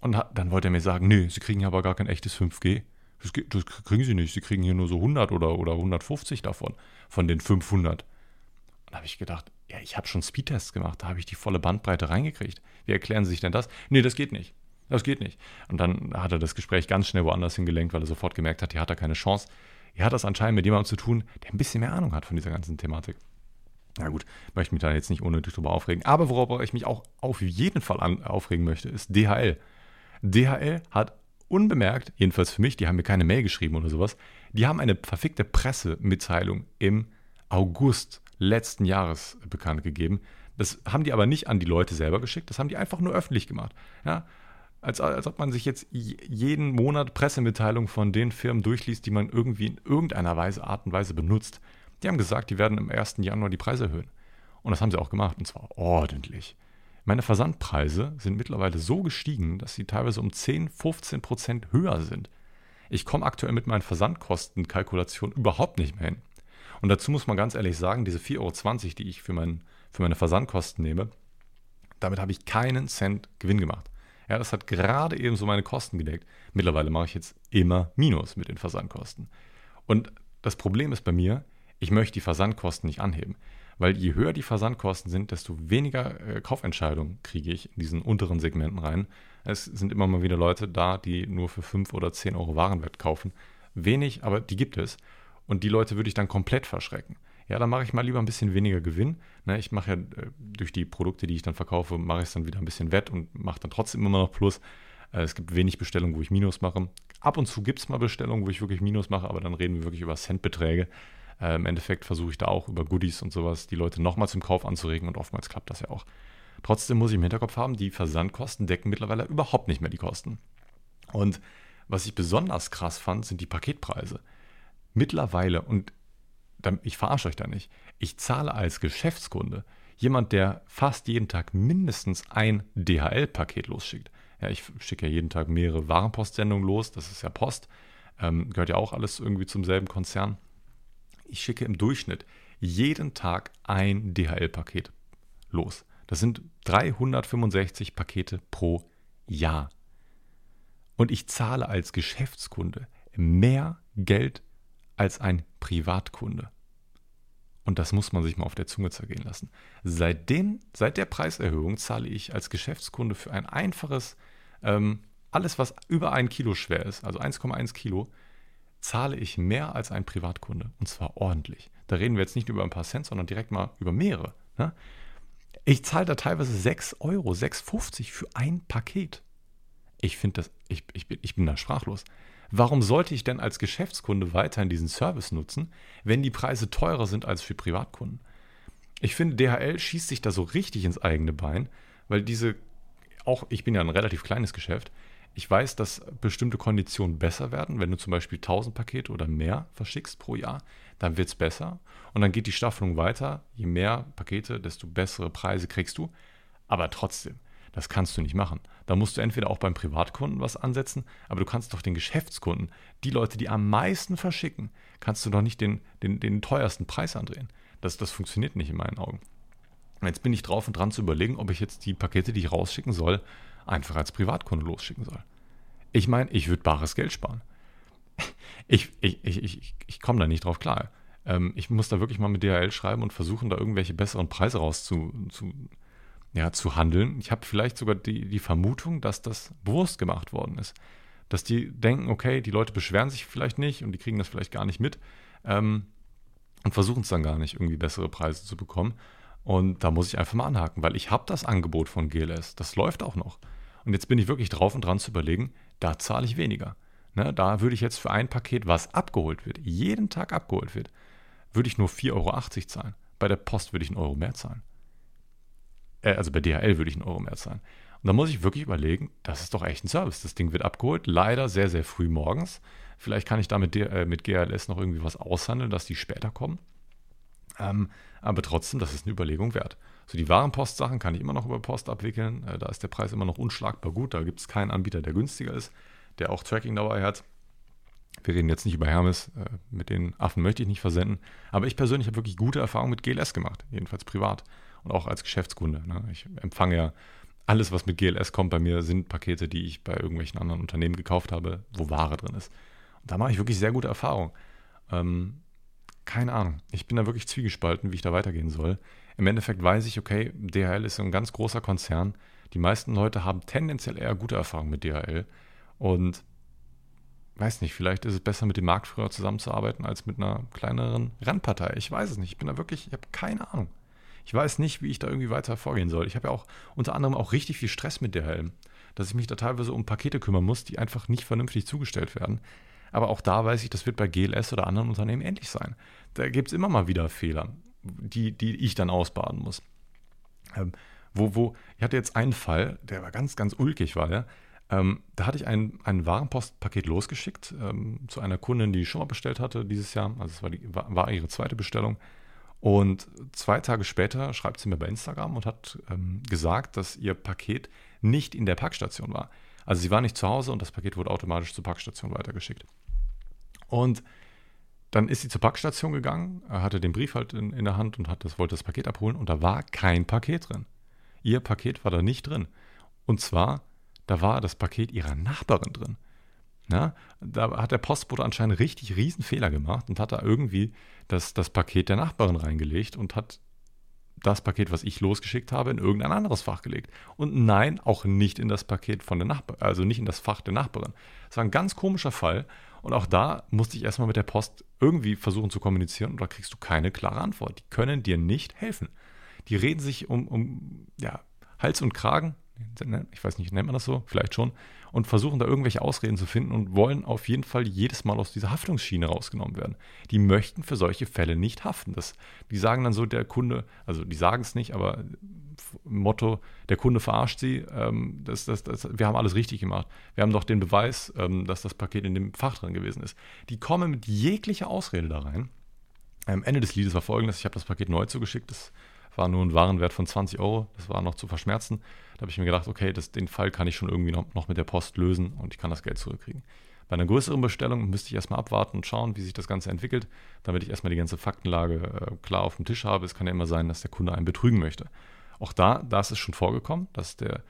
Und dann wollte er mir sagen, nee, Sie kriegen aber gar kein echtes 5G. Das, das kriegen Sie nicht. Sie kriegen hier nur so 100 oder, oder 150 davon, von den 500. Da habe ich gedacht, ja, ich habe schon Speedtests gemacht, da habe ich die volle Bandbreite reingekriegt. Wie erklären Sie sich denn das? Nee, das geht nicht. Das geht nicht. Und dann hat er das Gespräch ganz schnell woanders hingelenkt, weil er sofort gemerkt hat, hier hat er keine Chance. Er hat das anscheinend mit jemandem zu tun, der ein bisschen mehr Ahnung hat von dieser ganzen Thematik. Na gut, möchte mich da jetzt nicht unnötig drüber aufregen. Aber worauf ich mich auch auf jeden Fall an, aufregen möchte, ist DHL. DHL hat unbemerkt, jedenfalls für mich, die haben mir keine Mail geschrieben oder sowas, die haben eine verfickte Pressemitteilung im August letzten Jahres bekannt gegeben. Das haben die aber nicht an die Leute selber geschickt, das haben die einfach nur öffentlich gemacht. Ja? Als, als ob man sich jetzt jeden Monat Pressemitteilungen von den Firmen durchliest, die man irgendwie in irgendeiner Weise, Art und Weise benutzt. Die haben gesagt, die werden im 1. Januar die Preise erhöhen. Und das haben sie auch gemacht, und zwar ordentlich. Meine Versandpreise sind mittlerweile so gestiegen, dass sie teilweise um 10, 15 Prozent höher sind. Ich komme aktuell mit meinen Versandkostenkalkulationen überhaupt nicht mehr hin. Und dazu muss man ganz ehrlich sagen, diese 4,20 Euro, die ich für, mein, für meine Versandkosten nehme, damit habe ich keinen Cent Gewinn gemacht. Ja, das hat gerade eben so meine Kosten gedeckt. Mittlerweile mache ich jetzt immer Minus mit den Versandkosten. Und das Problem ist bei mir, ich möchte die Versandkosten nicht anheben. Weil je höher die Versandkosten sind, desto weniger äh, Kaufentscheidungen kriege ich in diesen unteren Segmenten rein. Es sind immer mal wieder Leute da, die nur für 5 oder 10 Euro Warenwert kaufen. Wenig, aber die gibt es. Und die Leute würde ich dann komplett verschrecken. Ja, dann mache ich mal lieber ein bisschen weniger Gewinn. Ne, ich mache ja äh, durch die Produkte, die ich dann verkaufe, mache ich es dann wieder ein bisschen wett und mache dann trotzdem immer noch Plus. Äh, es gibt wenig Bestellungen, wo ich Minus mache. Ab und zu gibt es mal Bestellungen, wo ich wirklich Minus mache, aber dann reden wir wirklich über Centbeträge. Äh, Im Endeffekt versuche ich da auch über Goodies und sowas die Leute nochmal zum Kauf anzuregen und oftmals klappt das ja auch. Trotzdem muss ich im Hinterkopf haben, die Versandkosten decken mittlerweile überhaupt nicht mehr die Kosten. Und was ich besonders krass fand, sind die Paketpreise mittlerweile, und ich verarsche euch da nicht, ich zahle als Geschäftskunde jemand, der fast jeden Tag mindestens ein DHL-Paket losschickt. Ja, ich schicke ja jeden Tag mehrere Warenpostsendungen los, das ist ja Post, ähm, gehört ja auch alles irgendwie zum selben Konzern. Ich schicke im Durchschnitt jeden Tag ein DHL-Paket los. Das sind 365 Pakete pro Jahr. Und ich zahle als Geschäftskunde mehr Geld als ein Privatkunde. Und das muss man sich mal auf der Zunge zergehen lassen. Seitdem, seit der Preiserhöhung zahle ich als Geschäftskunde für ein einfaches, ähm, alles was über ein Kilo schwer ist, also 1,1 Kilo, zahle ich mehr als ein Privatkunde. Und zwar ordentlich. Da reden wir jetzt nicht über ein paar Cent, sondern direkt mal über mehrere. Ne? Ich zahle da teilweise 6 Euro, 6,50 für ein Paket. Ich finde das, ich, ich, ich bin da sprachlos. Warum sollte ich denn als Geschäftskunde weiterhin diesen Service nutzen, wenn die Preise teurer sind als für Privatkunden? Ich finde, DHL schießt sich da so richtig ins eigene Bein, weil diese, auch ich bin ja ein relativ kleines Geschäft, ich weiß, dass bestimmte Konditionen besser werden. Wenn du zum Beispiel 1000 Pakete oder mehr verschickst pro Jahr, dann wird es besser. Und dann geht die Staffelung weiter. Je mehr Pakete, desto bessere Preise kriegst du. Aber trotzdem, das kannst du nicht machen. Da musst du entweder auch beim Privatkunden was ansetzen, aber du kannst doch den Geschäftskunden, die Leute, die am meisten verschicken, kannst du doch nicht den, den, den teuersten Preis andrehen. Das, das funktioniert nicht in meinen Augen. Jetzt bin ich drauf und dran zu überlegen, ob ich jetzt die Pakete, die ich rausschicken soll, einfach als Privatkunde losschicken soll. Ich meine, ich würde bares Geld sparen. Ich, ich, ich, ich, ich komme da nicht drauf klar. Ähm, ich muss da wirklich mal mit DHL schreiben und versuchen, da irgendwelche besseren Preise raus zu, zu, ja, zu handeln. Ich habe vielleicht sogar die, die Vermutung, dass das bewusst gemacht worden ist. Dass die denken, okay, die Leute beschweren sich vielleicht nicht und die kriegen das vielleicht gar nicht mit ähm, und versuchen es dann gar nicht, irgendwie bessere Preise zu bekommen. Und da muss ich einfach mal anhaken, weil ich habe das Angebot von GLS. Das läuft auch noch. Und jetzt bin ich wirklich drauf und dran zu überlegen, da zahle ich weniger. Ne, da würde ich jetzt für ein Paket, was abgeholt wird, jeden Tag abgeholt wird, würde ich nur 4,80 Euro zahlen. Bei der Post würde ich einen Euro mehr zahlen äh, also bei DHL würde ich einen Euro mehr zahlen. Und da muss ich wirklich überlegen, das ist doch echt ein Service. Das Ding wird abgeholt, leider sehr, sehr früh morgens. Vielleicht kann ich da mit, äh, mit GLS noch irgendwie was aushandeln, dass die später kommen. Ähm, aber trotzdem, das ist eine Überlegung wert. So die Warenpost-Sachen kann ich immer noch über Post abwickeln. Äh, da ist der Preis immer noch unschlagbar gut. Da gibt es keinen Anbieter, der günstiger ist, der auch Tracking dabei hat. Wir reden jetzt nicht über Hermes, äh, mit den Affen möchte ich nicht versenden. Aber ich persönlich habe wirklich gute Erfahrungen mit GLS gemacht, jedenfalls privat und auch als Geschäftskunde. Ne? Ich empfange ja alles, was mit GLS kommt bei mir, sind Pakete, die ich bei irgendwelchen anderen Unternehmen gekauft habe, wo Ware drin ist. Und da mache ich wirklich sehr gute Erfahrungen. Ähm, keine Ahnung. Ich bin da wirklich zwiegespalten, wie ich da weitergehen soll. Im Endeffekt weiß ich, okay, DHL ist ein ganz großer Konzern. Die meisten Leute haben tendenziell eher gute Erfahrungen mit DHL. Und weiß nicht, vielleicht ist es besser, mit dem Marktführer zusammenzuarbeiten, als mit einer kleineren Randpartei. Ich weiß es nicht. Ich bin da wirklich, ich habe keine Ahnung. Ich weiß nicht, wie ich da irgendwie weiter vorgehen soll. Ich habe ja auch unter anderem auch richtig viel Stress mit der Helm, dass ich mich da teilweise um Pakete kümmern muss, die einfach nicht vernünftig zugestellt werden. Aber auch da weiß ich, das wird bei GLS oder anderen Unternehmen ähnlich sein. Da gibt es immer mal wieder Fehler, die, die ich dann ausbaden muss. Ähm, wo, wo, ich hatte jetzt einen Fall, der war ganz, ganz ulkig, war der. Ähm, da hatte ich ein, ein Warenpostpaket losgeschickt ähm, zu einer Kundin, die schon mal bestellt hatte dieses Jahr. Also es war, war, war ihre zweite Bestellung. Und zwei Tage später schreibt sie mir bei Instagram und hat ähm, gesagt, dass ihr Paket nicht in der Packstation war. Also sie war nicht zu Hause und das Paket wurde automatisch zur Packstation weitergeschickt. Und dann ist sie zur Packstation gegangen, hatte den Brief halt in, in der Hand und hat das, wollte das Paket abholen und da war kein Paket drin. Ihr Paket war da nicht drin. Und zwar, da war das Paket ihrer Nachbarin drin. Ja, da hat der Postbote anscheinend richtig riesen Fehler gemacht und hat da irgendwie das, das Paket der Nachbarin reingelegt und hat das Paket, was ich losgeschickt habe, in irgendein anderes Fach gelegt. Und nein, auch nicht in das Paket von der Nachbarin, also nicht in das Fach der Nachbarin. Das war ein ganz komischer Fall. Und auch da musste ich erstmal mit der Post irgendwie versuchen zu kommunizieren und da kriegst du keine klare Antwort. Die können dir nicht helfen. Die reden sich um, um ja, Hals und Kragen, ich weiß nicht, nennt man das so? Vielleicht schon. Und versuchen da irgendwelche Ausreden zu finden und wollen auf jeden Fall jedes Mal aus dieser Haftungsschiene rausgenommen werden. Die möchten für solche Fälle nicht haften. Das, die sagen dann so, der Kunde, also die sagen es nicht, aber Motto, der Kunde verarscht sie, ähm, das, das, das, wir haben alles richtig gemacht. Wir haben doch den Beweis, ähm, dass das Paket in dem Fach drin gewesen ist. Die kommen mit jeglicher Ausrede da rein. Am Ende des Liedes war folgendes: Ich habe das Paket neu zugeschickt. Das war nur ein Warenwert von 20 Euro. Das war noch zu verschmerzen. Da habe ich mir gedacht, okay, das, den Fall kann ich schon irgendwie noch, noch mit der Post lösen und ich kann das Geld zurückkriegen. Bei einer größeren Bestellung müsste ich erstmal abwarten und schauen, wie sich das Ganze entwickelt, damit ich erstmal die ganze Faktenlage äh, klar auf dem Tisch habe. Es kann ja immer sein, dass der Kunde einen betrügen möchte. Auch da, da ist es schon vorgekommen, dass der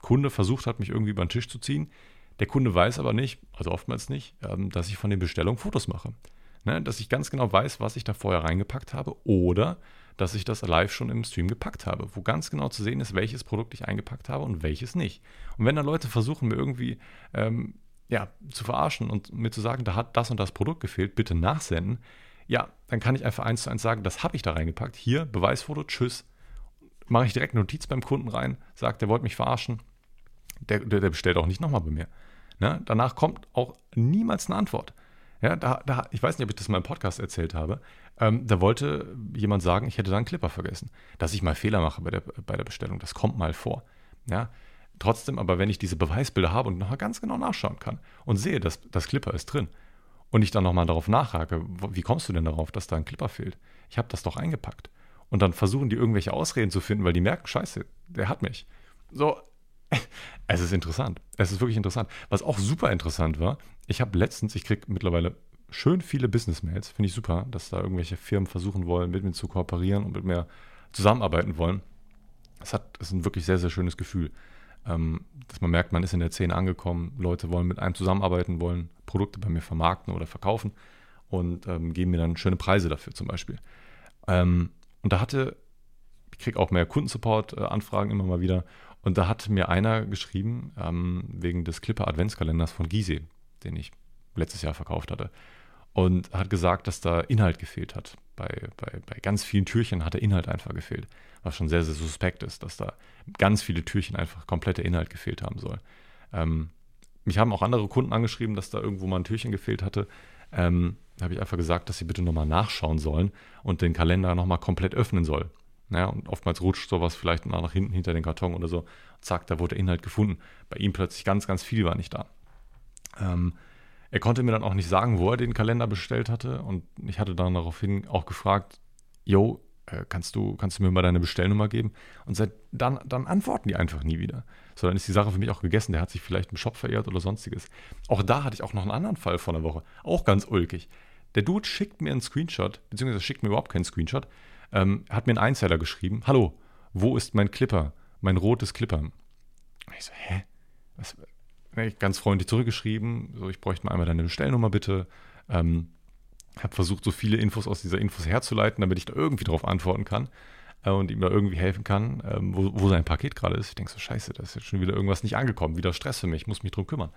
Kunde versucht hat, mich irgendwie über den Tisch zu ziehen. Der Kunde weiß aber nicht, also oftmals nicht, ähm, dass ich von den Bestellungen Fotos mache. Ne, dass ich ganz genau weiß, was ich da vorher reingepackt habe oder dass ich das live schon im Stream gepackt habe, wo ganz genau zu sehen ist, welches Produkt ich eingepackt habe und welches nicht. Und wenn da Leute versuchen, mir irgendwie ähm, ja, zu verarschen und mir zu sagen, da hat das und das Produkt gefehlt, bitte nachsenden, Ja, dann kann ich einfach eins zu eins sagen, das habe ich da reingepackt. Hier, Beweisfoto, tschüss. Mache ich direkt Notiz beim Kunden rein, sagt, der wollte mich verarschen. Der, der, der bestellt auch nicht nochmal bei mir. Ne? Danach kommt auch niemals eine Antwort. Ja, da, da, ich weiß nicht, ob ich das mal im Podcast erzählt habe. Ähm, da wollte jemand sagen, ich hätte da einen Clipper vergessen. Dass ich mal Fehler mache bei der, bei der Bestellung, das kommt mal vor. Ja, trotzdem, aber wenn ich diese Beweisbilder habe und nochmal ganz genau nachschauen kann und sehe, dass das Clipper ist drin und ich dann nochmal darauf nachhake, wie kommst du denn darauf, dass da ein Clipper fehlt? Ich habe das doch eingepackt. Und dann versuchen die irgendwelche Ausreden zu finden, weil die merken, scheiße, der hat mich. So, es ist interessant. Es ist wirklich interessant. Was auch super interessant war, ich habe letztens, ich kriege mittlerweile schön viele Business-Mails, finde ich super, dass da irgendwelche Firmen versuchen wollen, mit mir zu kooperieren und mit mir zusammenarbeiten wollen. Es hat, ist ein wirklich sehr, sehr schönes Gefühl, ähm, dass man merkt, man ist in der Szene angekommen, Leute wollen mit einem zusammenarbeiten, wollen Produkte bei mir vermarkten oder verkaufen und ähm, geben mir dann schöne Preise dafür zum Beispiel. Ähm, und da hatte, ich kriege auch mehr Kundensupport-Anfragen immer mal wieder und da hat mir einer geschrieben, ähm, wegen des Clipper Adventskalenders von Gizeh, den ich letztes Jahr verkauft hatte. Und hat gesagt, dass da Inhalt gefehlt hat. Bei, bei, bei ganz vielen Türchen hat der Inhalt einfach gefehlt. Was schon sehr, sehr suspekt ist, dass da ganz viele Türchen einfach kompletter Inhalt gefehlt haben soll. Ähm, mich haben auch andere Kunden angeschrieben, dass da irgendwo mal ein Türchen gefehlt hatte. Ähm, da habe ich einfach gesagt, dass sie bitte nochmal nachschauen sollen und den Kalender nochmal komplett öffnen soll. Ja, und oftmals rutscht sowas vielleicht nach hinten hinter den Karton oder so. zack, da wurde der Inhalt gefunden. Bei ihm plötzlich ganz, ganz viel war nicht da. Ähm, er konnte mir dann auch nicht sagen, wo er den Kalender bestellt hatte. Und ich hatte dann daraufhin auch gefragt, yo, äh, kannst du, kannst du mir mal deine Bestellnummer geben? Und seit dann, dann antworten die einfach nie wieder. So, dann ist die Sache für mich auch gegessen. Der hat sich vielleicht im Shop verirrt oder sonstiges. Auch da hatte ich auch noch einen anderen Fall vor einer Woche. Auch ganz ulkig. Der Dude schickt mir einen Screenshot, beziehungsweise schickt mir überhaupt keinen Screenshot ähm, hat mir einen Einzeller geschrieben. Hallo, wo ist mein Clipper? Mein rotes Clipper. Ich so, hä? Was? Ganz freundlich zurückgeschrieben, so, ich bräuchte mal einmal deine Bestellnummer bitte. Ähm, habe versucht, so viele Infos aus dieser Infos herzuleiten, damit ich da irgendwie drauf antworten kann äh, und ihm da irgendwie helfen kann, ähm, wo, wo, sein Paket gerade ist. Ich denke so, scheiße, da ist jetzt schon wieder irgendwas nicht angekommen, wieder Stress für mich, ich muss mich drum kümmern.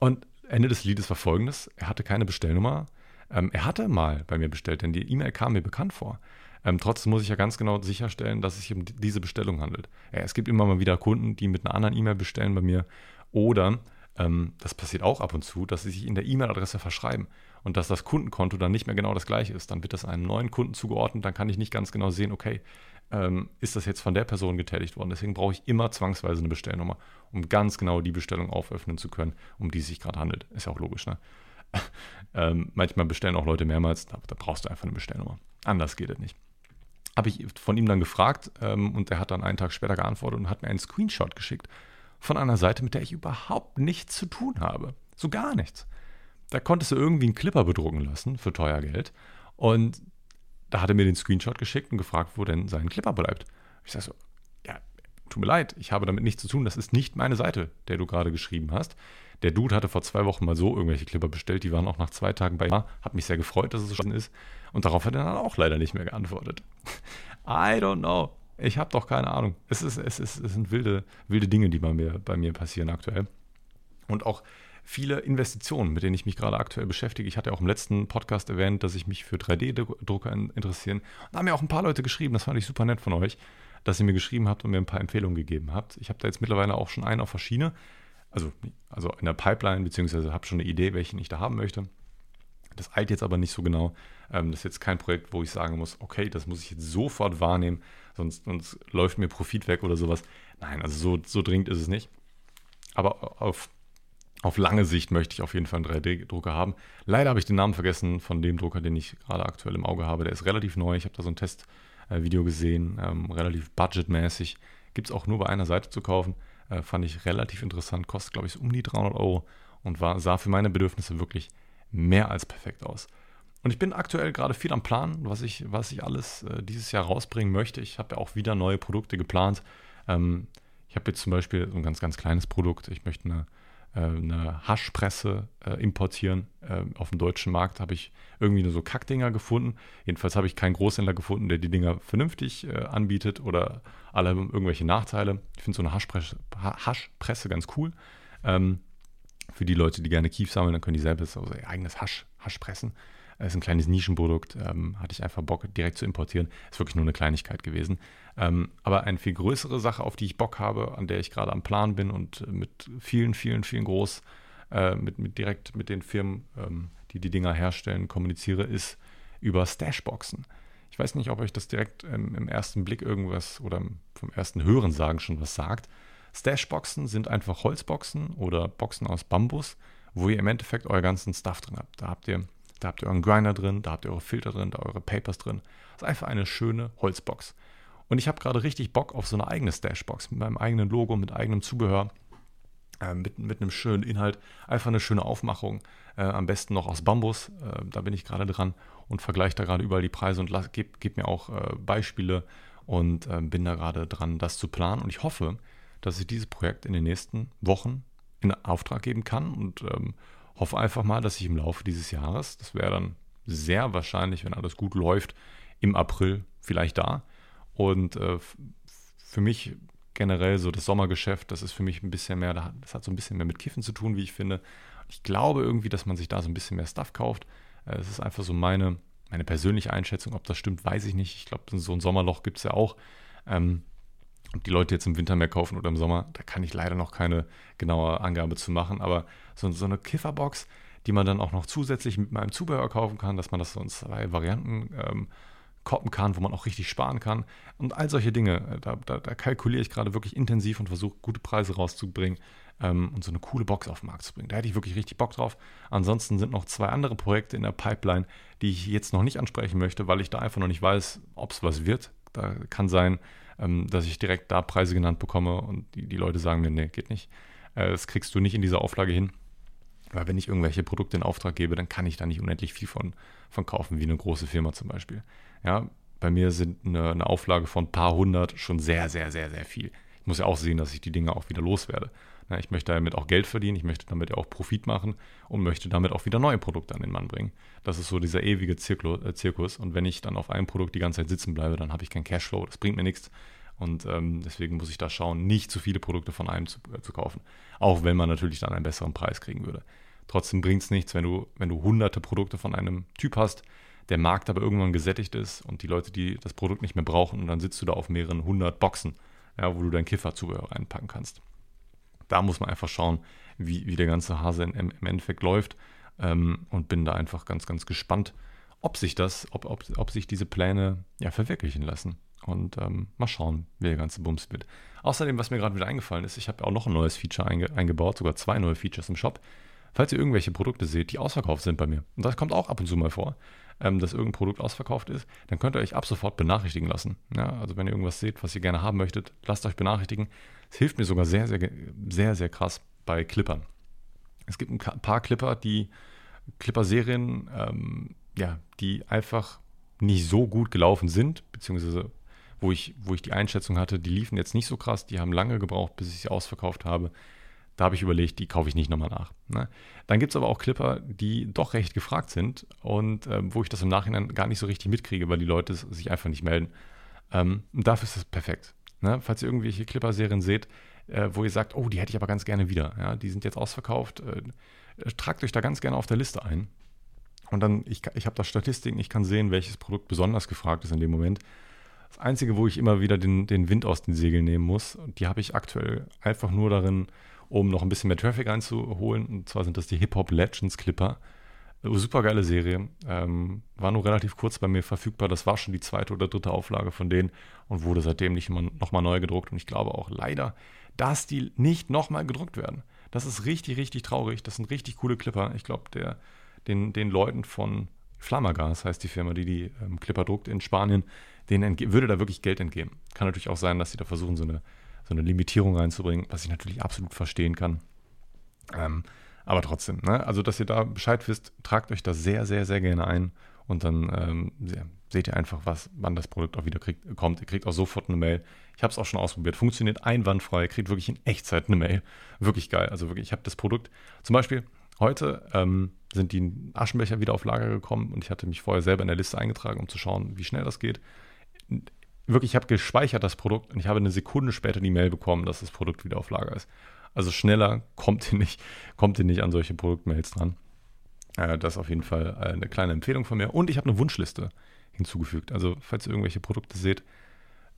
Und Ende des Liedes war folgendes, er hatte keine Bestellnummer. Ähm, er hatte mal bei mir bestellt, denn die E-Mail kam mir bekannt vor. Ähm, trotzdem muss ich ja ganz genau sicherstellen, dass es sich um diese Bestellung handelt. Ja, es gibt immer mal wieder Kunden, die mit einer anderen E-Mail bestellen bei mir. Oder, ähm, das passiert auch ab und zu, dass sie sich in der E-Mail-Adresse verschreiben und dass das Kundenkonto dann nicht mehr genau das gleiche ist. Dann wird das einem neuen Kunden zugeordnet, dann kann ich nicht ganz genau sehen, okay, ähm, ist das jetzt von der Person getätigt worden. Deswegen brauche ich immer zwangsweise eine Bestellnummer, um ganz genau die Bestellung auföffnen zu können, um die es sich gerade handelt. Ist ja auch logisch, ne? ähm, manchmal bestellen auch Leute mehrmals, da, da brauchst du einfach eine Bestellnummer. Anders geht es nicht habe ich von ihm dann gefragt ähm, und er hat dann einen Tag später geantwortet und hat mir einen Screenshot geschickt von einer Seite, mit der ich überhaupt nichts zu tun habe. So gar nichts. Da konntest du irgendwie einen Clipper bedrucken lassen für teuer Geld und da hat er mir den Screenshot geschickt und gefragt, wo denn sein Clipper bleibt. Ich sage so, ja, tut mir leid, ich habe damit nichts zu tun, das ist nicht meine Seite, der du gerade geschrieben hast. Der Dude hatte vor zwei Wochen mal so irgendwelche Clipper bestellt, die waren auch nach zwei Tagen bei mir. Hat mich sehr gefreut, dass es schon ist. Und darauf hat er dann auch leider nicht mehr geantwortet. I don't know. Ich habe doch keine Ahnung. Es, ist, es, ist, es sind wilde, wilde Dinge, die bei mir, bei mir passieren aktuell. Und auch viele Investitionen, mit denen ich mich gerade aktuell beschäftige. Ich hatte auch im letzten Podcast erwähnt, dass ich mich für 3D-Drucker interessieren. Und da haben mir auch ein paar Leute geschrieben, das fand ich super nett von euch, dass ihr mir geschrieben habt und mir ein paar Empfehlungen gegeben habt. Ich habe da jetzt mittlerweile auch schon einen auf der Schiene, also, also in der Pipeline, beziehungsweise habe schon eine Idee, welchen ich da haben möchte. Das eilt jetzt aber nicht so genau. Ähm, das ist jetzt kein Projekt, wo ich sagen muss, okay, das muss ich jetzt sofort wahrnehmen, sonst, sonst läuft mir Profit weg oder sowas. Nein, also so, so dringend ist es nicht. Aber auf, auf lange Sicht möchte ich auf jeden Fall einen 3D-Drucker haben. Leider habe ich den Namen vergessen von dem Drucker, den ich gerade aktuell im Auge habe. Der ist relativ neu. Ich habe da so ein Testvideo gesehen, ähm, relativ budgetmäßig. Gibt es auch nur bei einer Seite zu kaufen. Äh, fand ich relativ interessant. Kostet, glaube ich, um die 300 Euro und war, sah für meine Bedürfnisse wirklich mehr als perfekt aus. Und ich bin aktuell gerade viel am Plan, was ich, was ich alles äh, dieses Jahr rausbringen möchte. Ich habe ja auch wieder neue Produkte geplant. Ähm, ich habe jetzt zum Beispiel so ein ganz, ganz kleines Produkt. Ich möchte eine, eine Haschpresse äh, importieren. Äh, auf dem deutschen Markt habe ich irgendwie nur so Kackdinger gefunden. Jedenfalls habe ich keinen Großhändler gefunden, der die Dinger vernünftig äh, anbietet oder alle irgendwelche Nachteile. Ich finde so eine Haschpresse, Haschpresse ganz cool. Ähm, für die Leute, die gerne Kief sammeln, dann können die selbst so ihr eigenes Hasch, Hasch pressen. Ist ein kleines Nischenprodukt, ähm, hatte ich einfach Bock direkt zu importieren. Ist wirklich nur eine Kleinigkeit gewesen. Ähm, aber eine viel größere Sache, auf die ich Bock habe, an der ich gerade am Plan bin und mit vielen, vielen, vielen groß, äh, mit, mit direkt mit den Firmen, ähm, die die Dinger herstellen, kommuniziere, ist über Stashboxen. Ich weiß nicht, ob euch das direkt im ersten Blick irgendwas oder vom ersten Hören sagen schon was sagt. Stashboxen sind einfach Holzboxen oder Boxen aus Bambus, wo ihr im Endeffekt euer ganzen Stuff drin habt. Da habt ihr, da habt ihr euren Grinder drin, da habt ihr eure Filter drin, da eure Papers drin. Das ist einfach eine schöne Holzbox. Und ich habe gerade richtig Bock auf so eine eigene Stashbox mit meinem eigenen Logo, mit eigenem Zubehör, äh, mit, mit einem schönen Inhalt. Einfach eine schöne Aufmachung. Äh, am besten noch aus Bambus. Äh, da bin ich gerade dran und vergleiche da gerade überall die Preise und gebe geb mir auch äh, Beispiele und äh, bin da gerade dran, das zu planen. Und ich hoffe, dass ich dieses Projekt in den nächsten Wochen in Auftrag geben kann und ähm, hoffe einfach mal, dass ich im Laufe dieses Jahres, das wäre dann sehr wahrscheinlich, wenn alles gut läuft, im April vielleicht da. Und äh, für mich generell so das Sommergeschäft, das ist für mich ein bisschen mehr, das hat so ein bisschen mehr mit Kiffen zu tun, wie ich finde. Ich glaube irgendwie, dass man sich da so ein bisschen mehr Stuff kauft. Äh, es ist einfach so meine, meine persönliche Einschätzung. Ob das stimmt, weiß ich nicht. Ich glaube, so ein Sommerloch gibt es ja auch. Ähm, ob die Leute jetzt im Winter mehr kaufen oder im Sommer, da kann ich leider noch keine genaue Angabe zu machen. Aber so, so eine Kifferbox, die man dann auch noch zusätzlich mit meinem Zubehör kaufen kann, dass man das so in zwei Varianten ähm, koppen kann, wo man auch richtig sparen kann. Und all solche Dinge, äh, da, da, da kalkuliere ich gerade wirklich intensiv und versuche gute Preise rauszubringen ähm, und so eine coole Box auf den Markt zu bringen. Da hätte ich wirklich richtig Bock drauf. Ansonsten sind noch zwei andere Projekte in der Pipeline, die ich jetzt noch nicht ansprechen möchte, weil ich da einfach noch nicht weiß, ob es was wird. Da kann sein, ähm, dass ich direkt da Preise genannt bekomme und die, die Leute sagen mir, nee, geht nicht. Äh, das kriegst du nicht in dieser Auflage hin. Weil wenn ich irgendwelche Produkte in Auftrag gebe, dann kann ich da nicht unendlich viel von, von kaufen, wie eine große Firma zum Beispiel. Ja, bei mir sind eine, eine Auflage von ein paar hundert schon sehr, sehr, sehr, sehr viel. Ich muss ja auch sehen, dass ich die Dinge auch wieder loswerde. Ja, ich möchte damit auch Geld verdienen, ich möchte damit auch Profit machen und möchte damit auch wieder neue Produkte an den Mann bringen. Das ist so dieser ewige äh, Zirkus. Und wenn ich dann auf einem Produkt die ganze Zeit sitzen bleibe, dann habe ich keinen Cashflow. Das bringt mir nichts. Und ähm, deswegen muss ich da schauen, nicht zu viele Produkte von einem zu, äh, zu, kaufen. Auch wenn man natürlich dann einen besseren Preis kriegen würde. Trotzdem bringt es nichts, wenn du, wenn du hunderte Produkte von einem Typ hast, der Markt aber irgendwann gesättigt ist und die Leute, die das Produkt nicht mehr brauchen, und dann sitzt du da auf mehreren hundert Boxen, ja, wo du dein Kifferzubehör reinpacken kannst. Da muss man einfach schauen, wie, wie der ganze Hase im, im Endeffekt läuft ähm, und bin da einfach ganz, ganz gespannt, ob sich das, ob, ob, ob sich diese Pläne ja verwirklichen lassen. Und ähm, mal schauen, wie der ganze Bums wird. Außerdem, was mir gerade wieder eingefallen ist, ich habe auch noch ein neues Feature einge eingebaut, sogar zwei neue Features im Shop. Falls ihr irgendwelche Produkte seht, die ausverkauft sind bei mir, und das kommt auch ab und zu mal vor, ähm, dass irgendein Produkt ausverkauft ist, dann könnt ihr euch ab sofort benachrichtigen lassen. Ja, also wenn ihr irgendwas seht, was ihr gerne haben möchtet, lasst euch benachrichtigen. Es hilft mir sogar sehr, sehr, sehr, sehr krass bei Clippern. Es gibt ein paar Clipper, die Clipper-Serien, ähm, ja, die einfach nicht so gut gelaufen sind, beziehungsweise wo ich, wo ich die Einschätzung hatte, die liefen jetzt nicht so krass, die haben lange gebraucht, bis ich sie ausverkauft habe. Da habe ich überlegt, die kaufe ich nicht nochmal nach. Ne? Dann gibt es aber auch Clipper, die doch recht gefragt sind und äh, wo ich das im Nachhinein gar nicht so richtig mitkriege, weil die Leute sich einfach nicht melden. Ähm, dafür ist es perfekt. Ne? Falls ihr irgendwelche Clipper-Serien seht, äh, wo ihr sagt, oh, die hätte ich aber ganz gerne wieder. Ja? Die sind jetzt ausverkauft. Äh, tragt euch da ganz gerne auf der Liste ein. Und dann, ich, ich habe da Statistiken, ich kann sehen, welches Produkt besonders gefragt ist in dem Moment. Das Einzige, wo ich immer wieder den, den Wind aus den Segeln nehmen muss, die habe ich aktuell einfach nur darin, um noch ein bisschen mehr Traffic reinzuholen. Und zwar sind das die Hip Hop Legends Clipper. Äh, Super geile Serie. Ähm, war nur relativ kurz bei mir verfügbar. Das war schon die zweite oder dritte Auflage von denen und wurde seitdem nicht nochmal neu gedruckt. Und ich glaube auch leider, dass die nicht nochmal gedruckt werden. Das ist richtig, richtig traurig. Das sind richtig coole Clipper. Ich glaube, den, den Leuten von Flamagas heißt die Firma, die die ähm, Clipper druckt in Spanien, denen würde da wirklich Geld entgehen. Kann natürlich auch sein, dass sie da versuchen, so eine so eine Limitierung reinzubringen, was ich natürlich absolut verstehen kann. Ähm, aber trotzdem, ne? also dass ihr da Bescheid wisst, tragt euch da sehr, sehr, sehr gerne ein und dann ähm, seht ihr einfach, was, wann das Produkt auch wieder kriegt, kommt. Ihr kriegt auch sofort eine Mail. Ich habe es auch schon ausprobiert, funktioniert einwandfrei, kriegt wirklich in Echtzeit eine Mail. Wirklich geil. Also wirklich, ich habe das Produkt, zum Beispiel heute ähm, sind die Aschenbecher wieder auf Lager gekommen und ich hatte mich vorher selber in der Liste eingetragen, um zu schauen, wie schnell das geht wirklich, ich habe gespeichert das Produkt und ich habe eine Sekunde später die Mail bekommen, dass das Produkt wieder auf Lager ist. Also schneller kommt ihr nicht, kommt ihr nicht an solche Produktmails dran. Äh, das ist auf jeden Fall äh, eine kleine Empfehlung von mir. Und ich habe eine Wunschliste hinzugefügt. Also, falls ihr irgendwelche Produkte seht,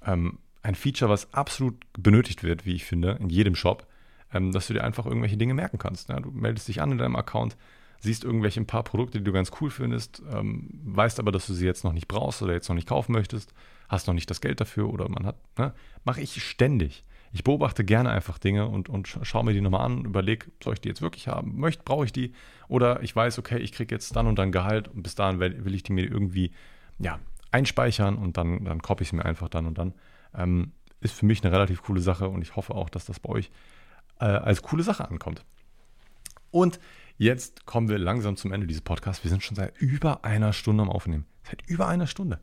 ähm, ein Feature, was absolut benötigt wird, wie ich finde, in jedem Shop, ähm, dass du dir einfach irgendwelche Dinge merken kannst. Ja, du meldest dich an in deinem Account, siehst irgendwelche ein paar Produkte, die du ganz cool findest, ähm, weißt aber, dass du sie jetzt noch nicht brauchst oder jetzt noch nicht kaufen möchtest, hast noch nicht das Geld dafür oder man hat, ne? mache ich ständig. Ich beobachte gerne einfach Dinge und, und schaue mir die nochmal an, überlege, soll ich die jetzt wirklich haben? Möchte, brauche ich die? Oder ich weiß, okay, ich kriege jetzt dann und dann Gehalt und bis dahin will, ich die mir irgendwie ja, einspeichern und dann, dann koppe ich es mir einfach dann und dann. Ähm, ist für mich eine relativ coole Sache und ich hoffe auch, dass das bei euch äh, als coole Sache ankommt. Und jetzt kommen wir langsam zum Ende dieses Podcasts. Wir sind schon seit über einer Stunde am Aufnehmen. Seit über einer Stunde.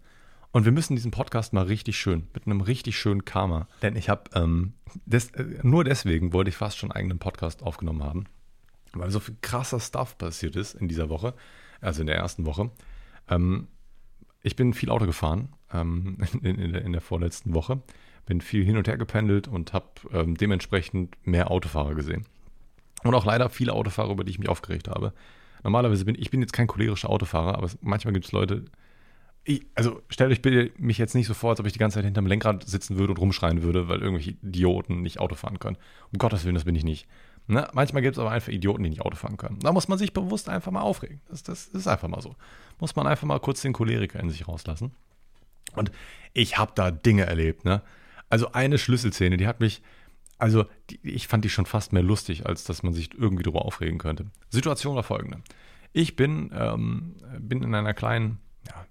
Und wir müssen diesen Podcast mal richtig schön, mit einem richtig schönen Karma. Denn ich habe, ähm, des, äh, nur deswegen wollte ich fast schon einen eigenen Podcast aufgenommen haben. Weil so viel krasser Stuff passiert ist in dieser Woche, also in der ersten Woche. Ähm, ich bin viel Auto gefahren ähm, in, in, in, der vorletzten Woche. Bin viel hin und her gependelt und habe ähm, dementsprechend mehr Autofahrer gesehen. Und auch leider viele Autofahrer, über die ich mich aufgeregt habe. Normalerweise bin ich bin jetzt kein cholerischer Autofahrer, aber es, manchmal gibt es Leute, ich, also stellt euch bitte mich jetzt nicht so vor, als ob ich die ganze Zeit hinterm Lenkrad sitzen würde und rumschreien würde, weil irgendwelche Idioten nicht Auto fahren können. Um Gottes Willen, das bin ich nicht. Ne? Manchmal gibt es aber einfach Idioten, die nicht Auto fahren können. Da muss man sich bewusst einfach mal aufregen. Das, das ist einfach mal so. Muss man einfach mal kurz den Choleriker in sich rauslassen. Und ich habe da Dinge erlebt. Ne? Also eine Schlüsselszene, die hat mich, also die, ich fand die schon fast mehr lustig, als dass man sich irgendwie darüber aufregen könnte. Situation war folgende. Ich bin, ähm, bin in einer kleinen, ja,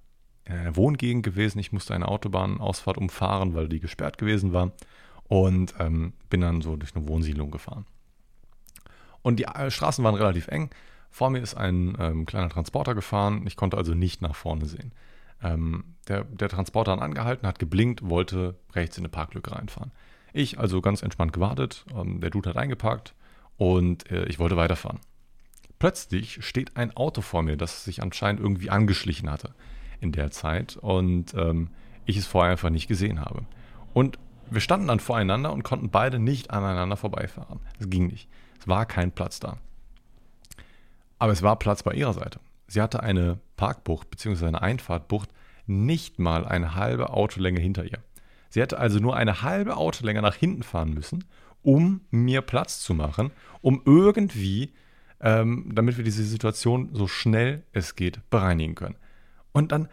in einer Wohngegend gewesen. Ich musste eine Autobahnausfahrt umfahren, weil die gesperrt gewesen war. Und ähm, bin dann so durch eine Wohnsiedlung gefahren. Und die äh, Straßen waren relativ eng. Vor mir ist ein ähm, kleiner Transporter gefahren. Ich konnte also nicht nach vorne sehen. Ähm, der, der, Transporter hat angehalten, hat geblinkt, wollte rechts in eine Parklücke reinfahren. Ich also ganz entspannt gewartet. Ähm, der Dude hat eingeparkt und äh, ich wollte weiterfahren. Plötzlich steht ein Auto vor mir, das sich anscheinend irgendwie angeschlichen hatte in der Zeit und ähm, ich es vorher einfach nicht gesehen habe. Und wir standen dann voreinander und konnten beide nicht aneinander vorbeifahren. Es ging nicht. Es war kein Platz da. Aber es war Platz bei ihrer Seite. Sie hatte eine Parkbucht bzw. eine Einfahrtbucht nicht mal eine halbe Autolänge hinter ihr. Sie hätte also nur eine halbe Autolänge nach hinten fahren müssen, um mir Platz zu machen, um irgendwie, ähm, damit wir diese Situation so schnell es geht bereinigen können. Und dann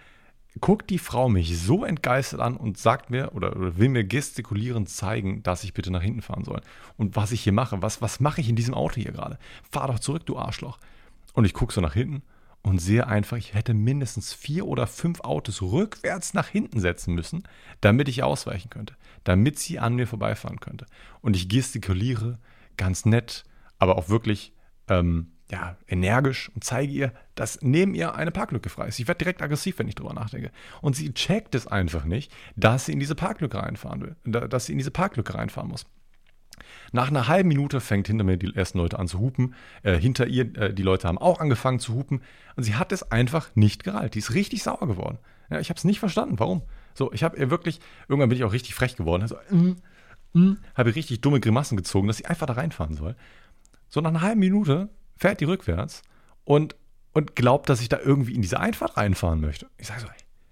guckt die Frau mich so entgeistert an und sagt mir oder, oder, will mir gestikulierend zeigen, dass ich bitte nach hinten fahren soll. Und was ich hier mache, was, was mache ich in diesem Auto hier gerade? Fahr doch zurück, du Arschloch. Und ich gucke so nach hinten und sehe einfach, ich hätte mindestens vier oder fünf Autos rückwärts nach hinten setzen müssen, damit ich ausweichen könnte, damit sie an mir vorbeifahren könnte. Und ich gestikuliere ganz nett, aber auch wirklich ähm, ja, energisch und zeige ihr, dass neben ihr eine Parklücke frei ist. Ich werde direkt aggressiv, wenn ich drüber nachdenke. Und sie checkt es einfach nicht, dass sie in diese Parklücke reinfahren will, dass sie in diese Parklücke reinfahren muss. Nach einer halben Minute fängt hinter mir die ersten Leute an zu hupen. Äh, hinter ihr, äh, die Leute haben auch angefangen zu hupen. Und sie hat es einfach nicht gereilt. Die ist richtig sauer geworden. Ja, ich habe es nicht verstanden. Warum? So, ich habe ihr wirklich, irgendwann bin ich auch richtig frech geworden. Also, mm, mm, habe richtig dumme Grimassen gezogen, dass sie einfach da reinfahren soll. So nach einer halben Minute fährt die rückwärts und, und glaubt, dass ich da irgendwie in diese Einfahrt reinfahren möchte. Ich sage so,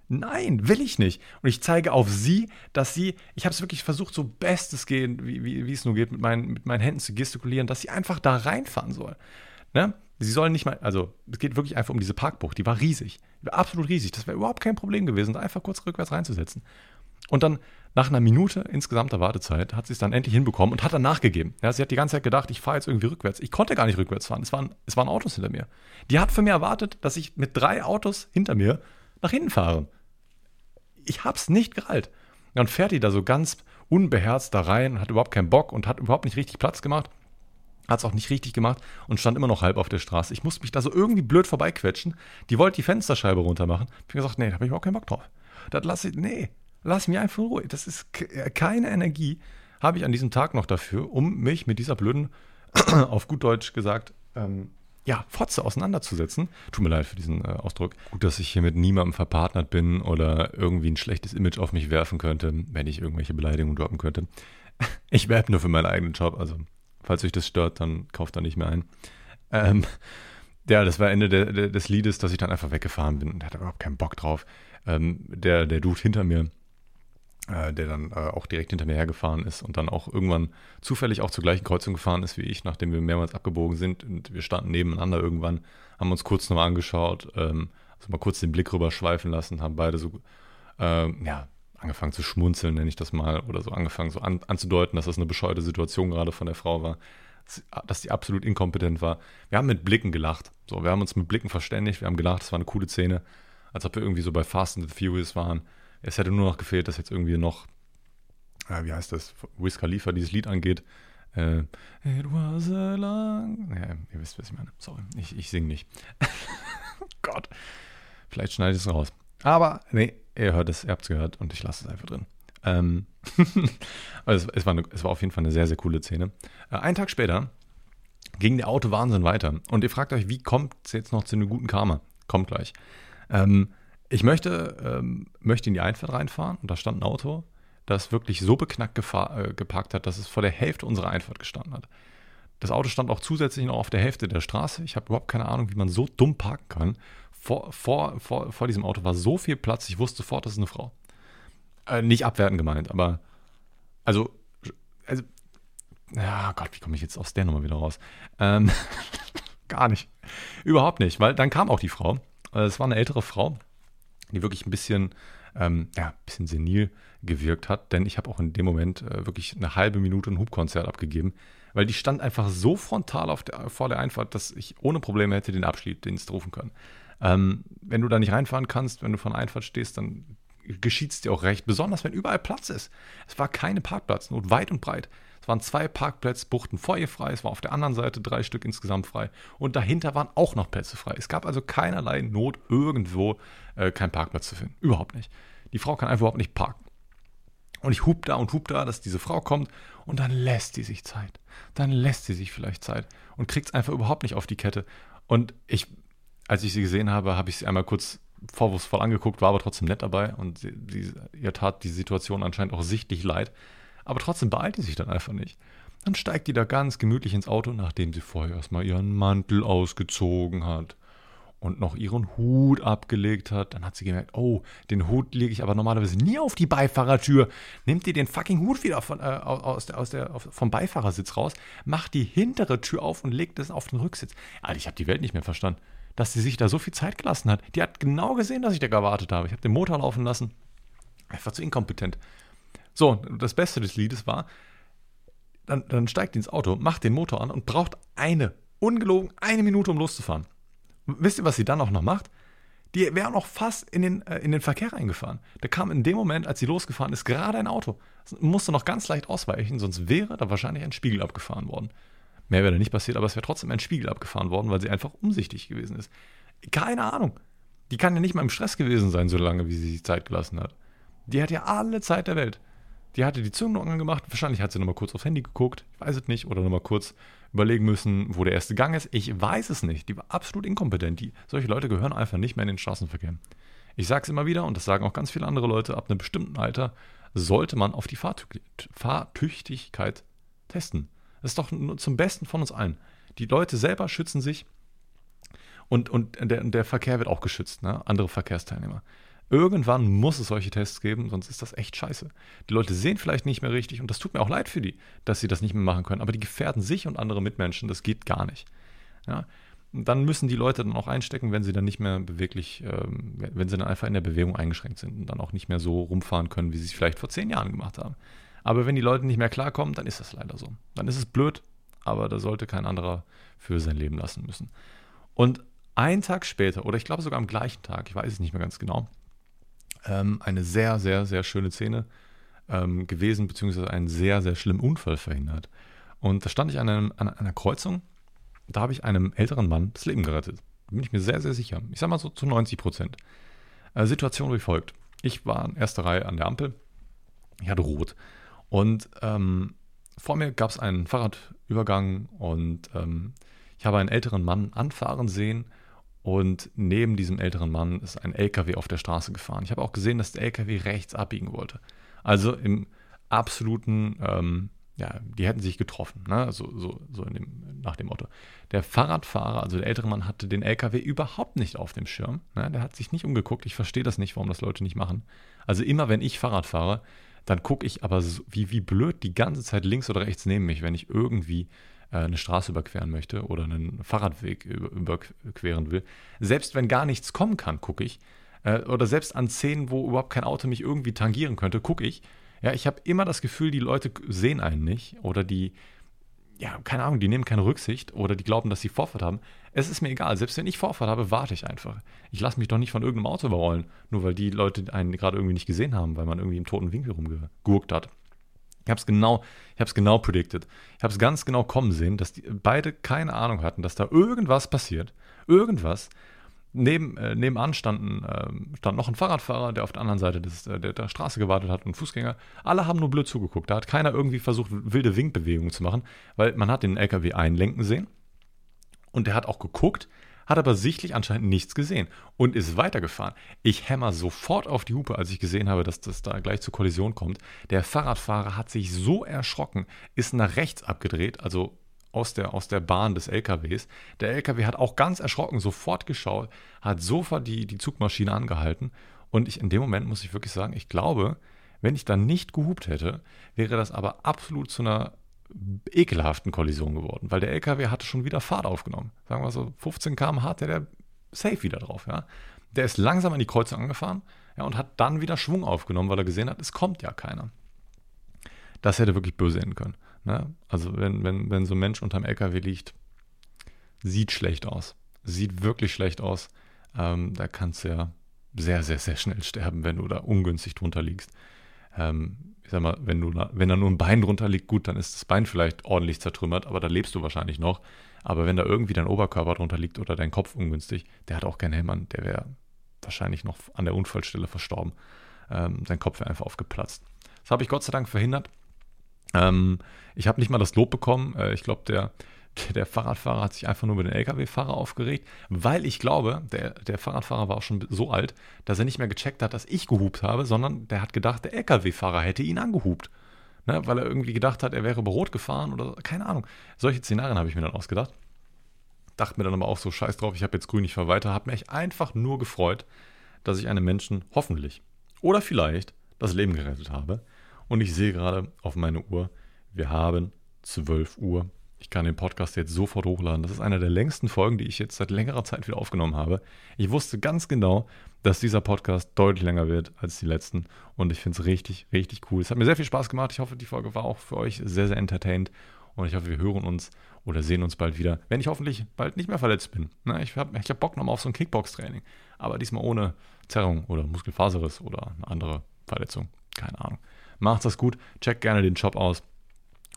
nein, will ich nicht. Und ich zeige auf sie, dass sie, ich habe es wirklich versucht, so bestes gehen, wie, wie, wie es nur geht, mit meinen, mit meinen Händen zu gestikulieren, dass sie einfach da reinfahren soll. Ne? Sie sollen nicht mal, also es geht wirklich einfach um diese Parkbucht, die war riesig, die war absolut riesig. Das wäre überhaupt kein Problem gewesen, da einfach kurz rückwärts reinzusetzen. Und dann nach einer Minute insgesamter Wartezeit hat sie es dann endlich hinbekommen und hat dann nachgegeben. Ja, sie hat die ganze Zeit gedacht, ich fahre jetzt irgendwie rückwärts. Ich konnte gar nicht rückwärts fahren. Es waren, es waren Autos hinter mir. Die hat für mich erwartet, dass ich mit drei Autos hinter mir nach hinten fahre. Ich hab's nicht gereilt. Dann fährt die da so ganz unbeherzt da rein, hat überhaupt keinen Bock und hat überhaupt nicht richtig Platz gemacht. Hat es auch nicht richtig gemacht und stand immer noch halb auf der Straße. Ich musste mich da so irgendwie blöd vorbeiquetschen. Die wollte die Fensterscheibe runtermachen. Ich habe gesagt, nee, da habe ich überhaupt keinen Bock drauf. Das lasse ich, nee, Lass mich einfach in Ruhe. Das ist äh, keine Energie, habe ich an diesem Tag noch dafür, um mich mit dieser blöden, auf gut Deutsch gesagt, ähm, ja, Fotze auseinanderzusetzen. Tut mir leid für diesen äh, Ausdruck. Gut, dass ich hier mit niemandem verpartnert bin oder irgendwie ein schlechtes Image auf mich werfen könnte, wenn ich irgendwelche Beleidigungen droppen könnte. Ich werbe nur für meinen eigenen Job, also falls euch das stört, dann kauft da nicht mehr ein. Ähm, Ja, das war Ende de, de, des Liedes, dass ich dann einfach weggefahren bin und hatte überhaupt keinen Bock drauf. Ähm, der, der Dude hinter mir, der dann äh, auch direkt hinter mir hergefahren ist und dann auch irgendwann zufällig auch zur gleichen Kreuzung gefahren ist wie ich, nachdem wir mehrmals abgebogen sind und wir standen nebeneinander irgendwann, haben uns kurz nochmal angeschaut, ähm, also mal kurz den Blick rüber schweifen lassen, haben beide so, ähm, ja, angefangen zu schmunzeln, nenne ich das mal, oder so angefangen so an, anzudeuten, dass das eine bescheuerte Situation gerade von der Frau war dass die absolut inkompetent war. Wir haben mit Blicken gelacht. So, wir haben uns mit Blicken verständigt, wir haben gelacht, es war eine coole Szene, als ob wir irgendwie so bei Fast and the Furious waren. Es hätte nur noch gefehlt, dass jetzt irgendwie noch, äh, wie heißt das, Wiz Khalifa dieses Lied angeht. Äh, It was a long. Ja, ihr wisst, was ich meine. Sorry, ich, ich singe nicht. Gott. Vielleicht schneide ich es raus. Aber nee, ihr hört es, ihr habt es gehört und ich lasse es einfach drin. Ähm, also es, es, war eine, es war auf jeden Fall eine sehr, sehr coole Szene. Äh, einen Tag später ging der Auto-Wahnsinn weiter. Und ihr fragt euch, wie kommt es jetzt noch zu einem guten Karma? Kommt gleich. Ähm, ich möchte, ähm, möchte in die Einfahrt reinfahren und da stand ein Auto, das wirklich so beknackt äh, geparkt hat, dass es vor der Hälfte unserer Einfahrt gestanden hat. Das Auto stand auch zusätzlich noch auf der Hälfte der Straße. Ich habe überhaupt keine Ahnung, wie man so dumm parken kann. Vor, vor, vor, vor diesem Auto war so viel Platz, ich wusste sofort, das ist eine Frau. Äh, nicht abwertend gemeint, aber also, also, ja Gott, wie komme ich jetzt aus der Nummer wieder raus? Ähm, gar nicht. Überhaupt nicht, weil dann kam auch die Frau. Äh, es war eine ältere Frau, die wirklich ein bisschen, ähm, ja, ein bisschen senil gewirkt hat, denn ich habe auch in dem Moment äh, wirklich eine halbe Minute ein Hubkonzert abgegeben, weil die stand einfach so frontal auf der, vor der Einfahrt, dass ich ohne Probleme hätte den Abschiedsdienst rufen können. Ähm, wenn du da nicht reinfahren kannst, wenn du der Einfahrt stehst, dann geschieht es dir auch recht, besonders wenn überall Platz ist. Es war keine Parkplatznot, weit und breit. Es waren zwei Parkplatzbuchten vor ihr frei, es war auf der anderen Seite drei Stück insgesamt frei und dahinter waren auch noch Plätze frei. Es gab also keinerlei Not, irgendwo äh, keinen Parkplatz zu finden. Überhaupt nicht. Die Frau kann einfach überhaupt nicht parken. Und ich hub da und hub da, dass diese Frau kommt und dann lässt sie sich Zeit. Dann lässt sie sich vielleicht Zeit und kriegt es einfach überhaupt nicht auf die Kette. Und ich, als ich sie gesehen habe, habe ich sie einmal kurz vorwurfsvoll angeguckt, war aber trotzdem nett dabei und sie, sie, ihr tat die Situation anscheinend auch sichtlich leid. Aber trotzdem beeilt die sich dann einfach nicht. Dann steigt die da ganz gemütlich ins Auto, nachdem sie vorher erstmal ihren Mantel ausgezogen hat und noch ihren Hut abgelegt hat. Dann hat sie gemerkt, oh, den Hut lege ich aber normalerweise nie auf die Beifahrertür. Nimmt ihr den fucking Hut wieder von, äh, aus der, aus der, vom Beifahrersitz raus, macht die hintere Tür auf und legt es auf den Rücksitz. Alter, ich habe die Welt nicht mehr verstanden dass sie sich da so viel Zeit gelassen hat. Die hat genau gesehen, dass ich da gewartet habe. Ich habe den Motor laufen lassen. Einfach zu inkompetent. So, das Beste des Liedes war, dann, dann steigt die ins Auto, macht den Motor an und braucht eine, ungelogen, eine Minute, um loszufahren. Wisst ihr, was sie dann auch noch macht? Die wäre noch fast in den, äh, in den Verkehr reingefahren. Da kam in dem Moment, als sie losgefahren ist, gerade ein Auto. Musste noch ganz leicht ausweichen, sonst wäre da wahrscheinlich ein Spiegel abgefahren worden. Mehr wäre da nicht passiert, aber es wäre trotzdem ein Spiegel abgefahren worden, weil sie einfach umsichtig gewesen ist. Keine Ahnung. Die kann ja nicht mal im Stress gewesen sein, so lange, wie sie sich Zeit gelassen hat. Die hat ja alle Zeit der Welt. Die hatte die Zündung angemacht. Wahrscheinlich hat sie nochmal kurz aufs Handy geguckt. Ich weiß es nicht. Oder nochmal kurz überlegen müssen, wo der erste Gang ist. Ich weiß es nicht. Die war absolut inkompetent. Die, solche Leute gehören einfach nicht mehr in den Straßenverkehr. Ich sage es immer wieder und das sagen auch ganz viele andere Leute. Ab einem bestimmten Alter sollte man auf die Fahrtüchtigkeit testen. Das ist doch zum Besten von uns allen. Die Leute selber schützen sich und, und der, der Verkehr wird auch geschützt, ne? andere Verkehrsteilnehmer. Irgendwann muss es solche Tests geben, sonst ist das echt scheiße. Die Leute sehen vielleicht nicht mehr richtig und das tut mir auch leid für die, dass sie das nicht mehr machen können, aber die gefährden sich und andere Mitmenschen, das geht gar nicht. Ja? Dann müssen die Leute dann auch einstecken, wenn sie dann nicht mehr beweglich, ähm, wenn sie dann einfach in der Bewegung eingeschränkt sind und dann auch nicht mehr so rumfahren können, wie sie es vielleicht vor zehn Jahren gemacht haben. Aber wenn die Leute nicht mehr klarkommen, dann ist das leider so. Dann ist es blöd, aber da sollte kein anderer für sein Leben lassen müssen. Und einen Tag später, oder ich glaube sogar am gleichen Tag, ich weiß es nicht mehr ganz genau, ähm, eine sehr, sehr, sehr schöne Szene ähm, gewesen, beziehungsweise einen sehr, sehr schlimmen Unfall verhindert. Und da stand ich an, einem, an einer Kreuzung, da habe ich einem älteren Mann das Leben gerettet. Bin ich mir sehr, sehr sicher. Ich sage mal so zu 90 Prozent. Äh, Situation wie folgt. Ich war in erster Reihe an der Ampel. Ich hatte rot. Und ähm, vor mir gab es einen Fahrradübergang und ähm, ich habe einen älteren Mann anfahren sehen und neben diesem älteren Mann ist ein LKW auf der Straße gefahren. Ich habe auch gesehen, dass der LKW rechts abbiegen wollte. Also im absoluten, ähm, ja, die hätten sich getroffen, ne? so, so, so dem, nach dem Motto. Der Fahrradfahrer, also der ältere Mann, hatte den LKW überhaupt nicht auf dem Schirm. Ne? Der hat sich nicht umgeguckt. Ich verstehe das nicht, warum das Leute nicht machen. Also immer, wenn ich Fahrrad fahre, dann gucke ich aber so, wie, wie blöd die ganze Zeit links oder rechts neben mich, wenn ich irgendwie eine Straße überqueren möchte oder einen Fahrradweg überqueren will. Selbst wenn gar nichts kommen kann, gucke ich. Äh, oder selbst an Szenen, wo überhaupt kein Auto mich irgendwie tangieren könnte, gucke ich ja, ich habe immer das Gefühl, die Leute sehen einen nicht oder die, ja, keine Ahnung, die nehmen keine Rücksicht oder die glauben, dass sie Vorfahrt haben. Es ist mir egal. Selbst wenn ich Vorfahrt habe, warte ich einfach. Ich lasse mich doch nicht von irgendeinem Auto überrollen, nur weil die Leute einen gerade irgendwie nicht gesehen haben, weil man irgendwie im toten Winkel rumgegurkt hat. Ich habe es genau, ich habe es genau predicted. Ich habe es ganz genau kommen sehen, dass die beide keine Ahnung hatten, dass da irgendwas passiert. Irgendwas, Neben, äh, nebenan standen, äh, stand noch ein Fahrradfahrer, der auf der anderen Seite des, äh, der, der, Straße gewartet hat und Fußgänger. Alle haben nur blöd zugeguckt. Da hat keiner irgendwie versucht, wilde Winkbewegungen zu machen, weil man hat den LKW einlenken sehen und der hat auch geguckt, hat aber sichtlich anscheinend nichts gesehen und ist weitergefahren. Ich hämmer sofort auf die Hupe, als ich gesehen habe, dass das da gleich zur Kollision kommt. Der Fahrradfahrer hat sich so erschrocken, ist nach rechts abgedreht, also aus der, aus der Bahn des LKWs. Der LKW hat auch ganz erschrocken sofort geschaut, hat sofort die, die Zugmaschine angehalten. Und ich in dem Moment muss ich wirklich sagen, ich glaube, wenn ich dann nicht gehupt hätte, wäre das aber absolut zu einer ekelhaften Kollision geworden, weil der LKW hatte schon wieder Fahrt aufgenommen. Sagen wir so, 15 km hatte der safe wieder drauf. Ja. Der ist langsam an die Kreuzung angefahren ja, und hat dann wieder Schwung aufgenommen, weil er gesehen hat, es kommt ja keiner. Das hätte wirklich böse enden können. Ne? Also wenn, wenn, wenn so ein Mensch unterm LKW liegt, sieht schlecht aus. Sieht wirklich schlecht aus. Ähm, da kannst du ja sehr, sehr, sehr schnell sterben, wenn du da ungünstig drunter liegst. Ähm, ich sag mal, wenn, du da, wenn da nur ein Bein drunter liegt, gut, dann ist das Bein vielleicht ordentlich zertrümmert, aber da lebst du wahrscheinlich noch. Aber wenn da irgendwie dein Oberkörper drunter liegt oder dein Kopf ungünstig, der hat auch keinen Helm an, der wäre wahrscheinlich noch an der Unfallstelle verstorben. Ähm, sein Kopf wäre einfach aufgeplatzt. Das habe ich Gott sei Dank verhindert. Ähm, ich habe nicht mal das Lob bekommen. Äh, ich glaube, der, der Fahrradfahrer hat sich einfach nur über den Lkw-Fahrer aufgeregt, weil ich glaube, der, der Fahrradfahrer war auch schon so alt, dass er nicht mehr gecheckt hat, dass ich gehupt habe, sondern der hat gedacht, der Lkw-Fahrer hätte ihn angehupt. Ne, weil er irgendwie gedacht hat, er wäre über Rot gefahren oder keine Ahnung. Solche Szenarien habe ich mir dann ausgedacht. Dachte mir dann aber auch so, scheiß drauf, ich habe jetzt grün, ich fahre weiter. Habe mich einfach nur gefreut, dass ich einem Menschen hoffentlich oder vielleicht das Leben gerettet habe. Und ich sehe gerade auf meine Uhr, wir haben 12 Uhr. Ich kann den Podcast jetzt sofort hochladen. Das ist eine der längsten Folgen, die ich jetzt seit längerer Zeit wieder aufgenommen habe. Ich wusste ganz genau, dass dieser Podcast deutlich länger wird als die letzten. Und ich finde es richtig, richtig cool. Es hat mir sehr viel Spaß gemacht. Ich hoffe, die Folge war auch für euch sehr, sehr entertained. Und ich hoffe, wir hören uns oder sehen uns bald wieder, wenn ich hoffentlich bald nicht mehr verletzt bin. ich habe ich hab Bock nochmal auf so ein Kickbox-Training. Aber diesmal ohne Zerrung oder Muskelfaserriss oder eine andere Verletzung. Keine Ahnung. Macht das gut. Checkt gerne den Shop aus.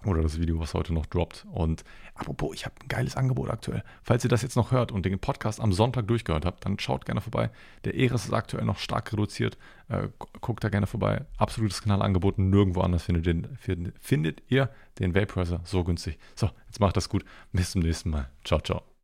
Oder das Video, was heute noch droppt. Und apropos, ich habe ein geiles Angebot aktuell. Falls ihr das jetzt noch hört und den Podcast am Sonntag durchgehört habt, dann schaut gerne vorbei. Der Eris ist aktuell noch stark reduziert. Äh, guckt da gerne vorbei. Absolutes Kanalangebot. Nirgendwo anders findet, den, findet ihr den Vaporizer so günstig. So, jetzt macht das gut. Bis zum nächsten Mal. Ciao, ciao.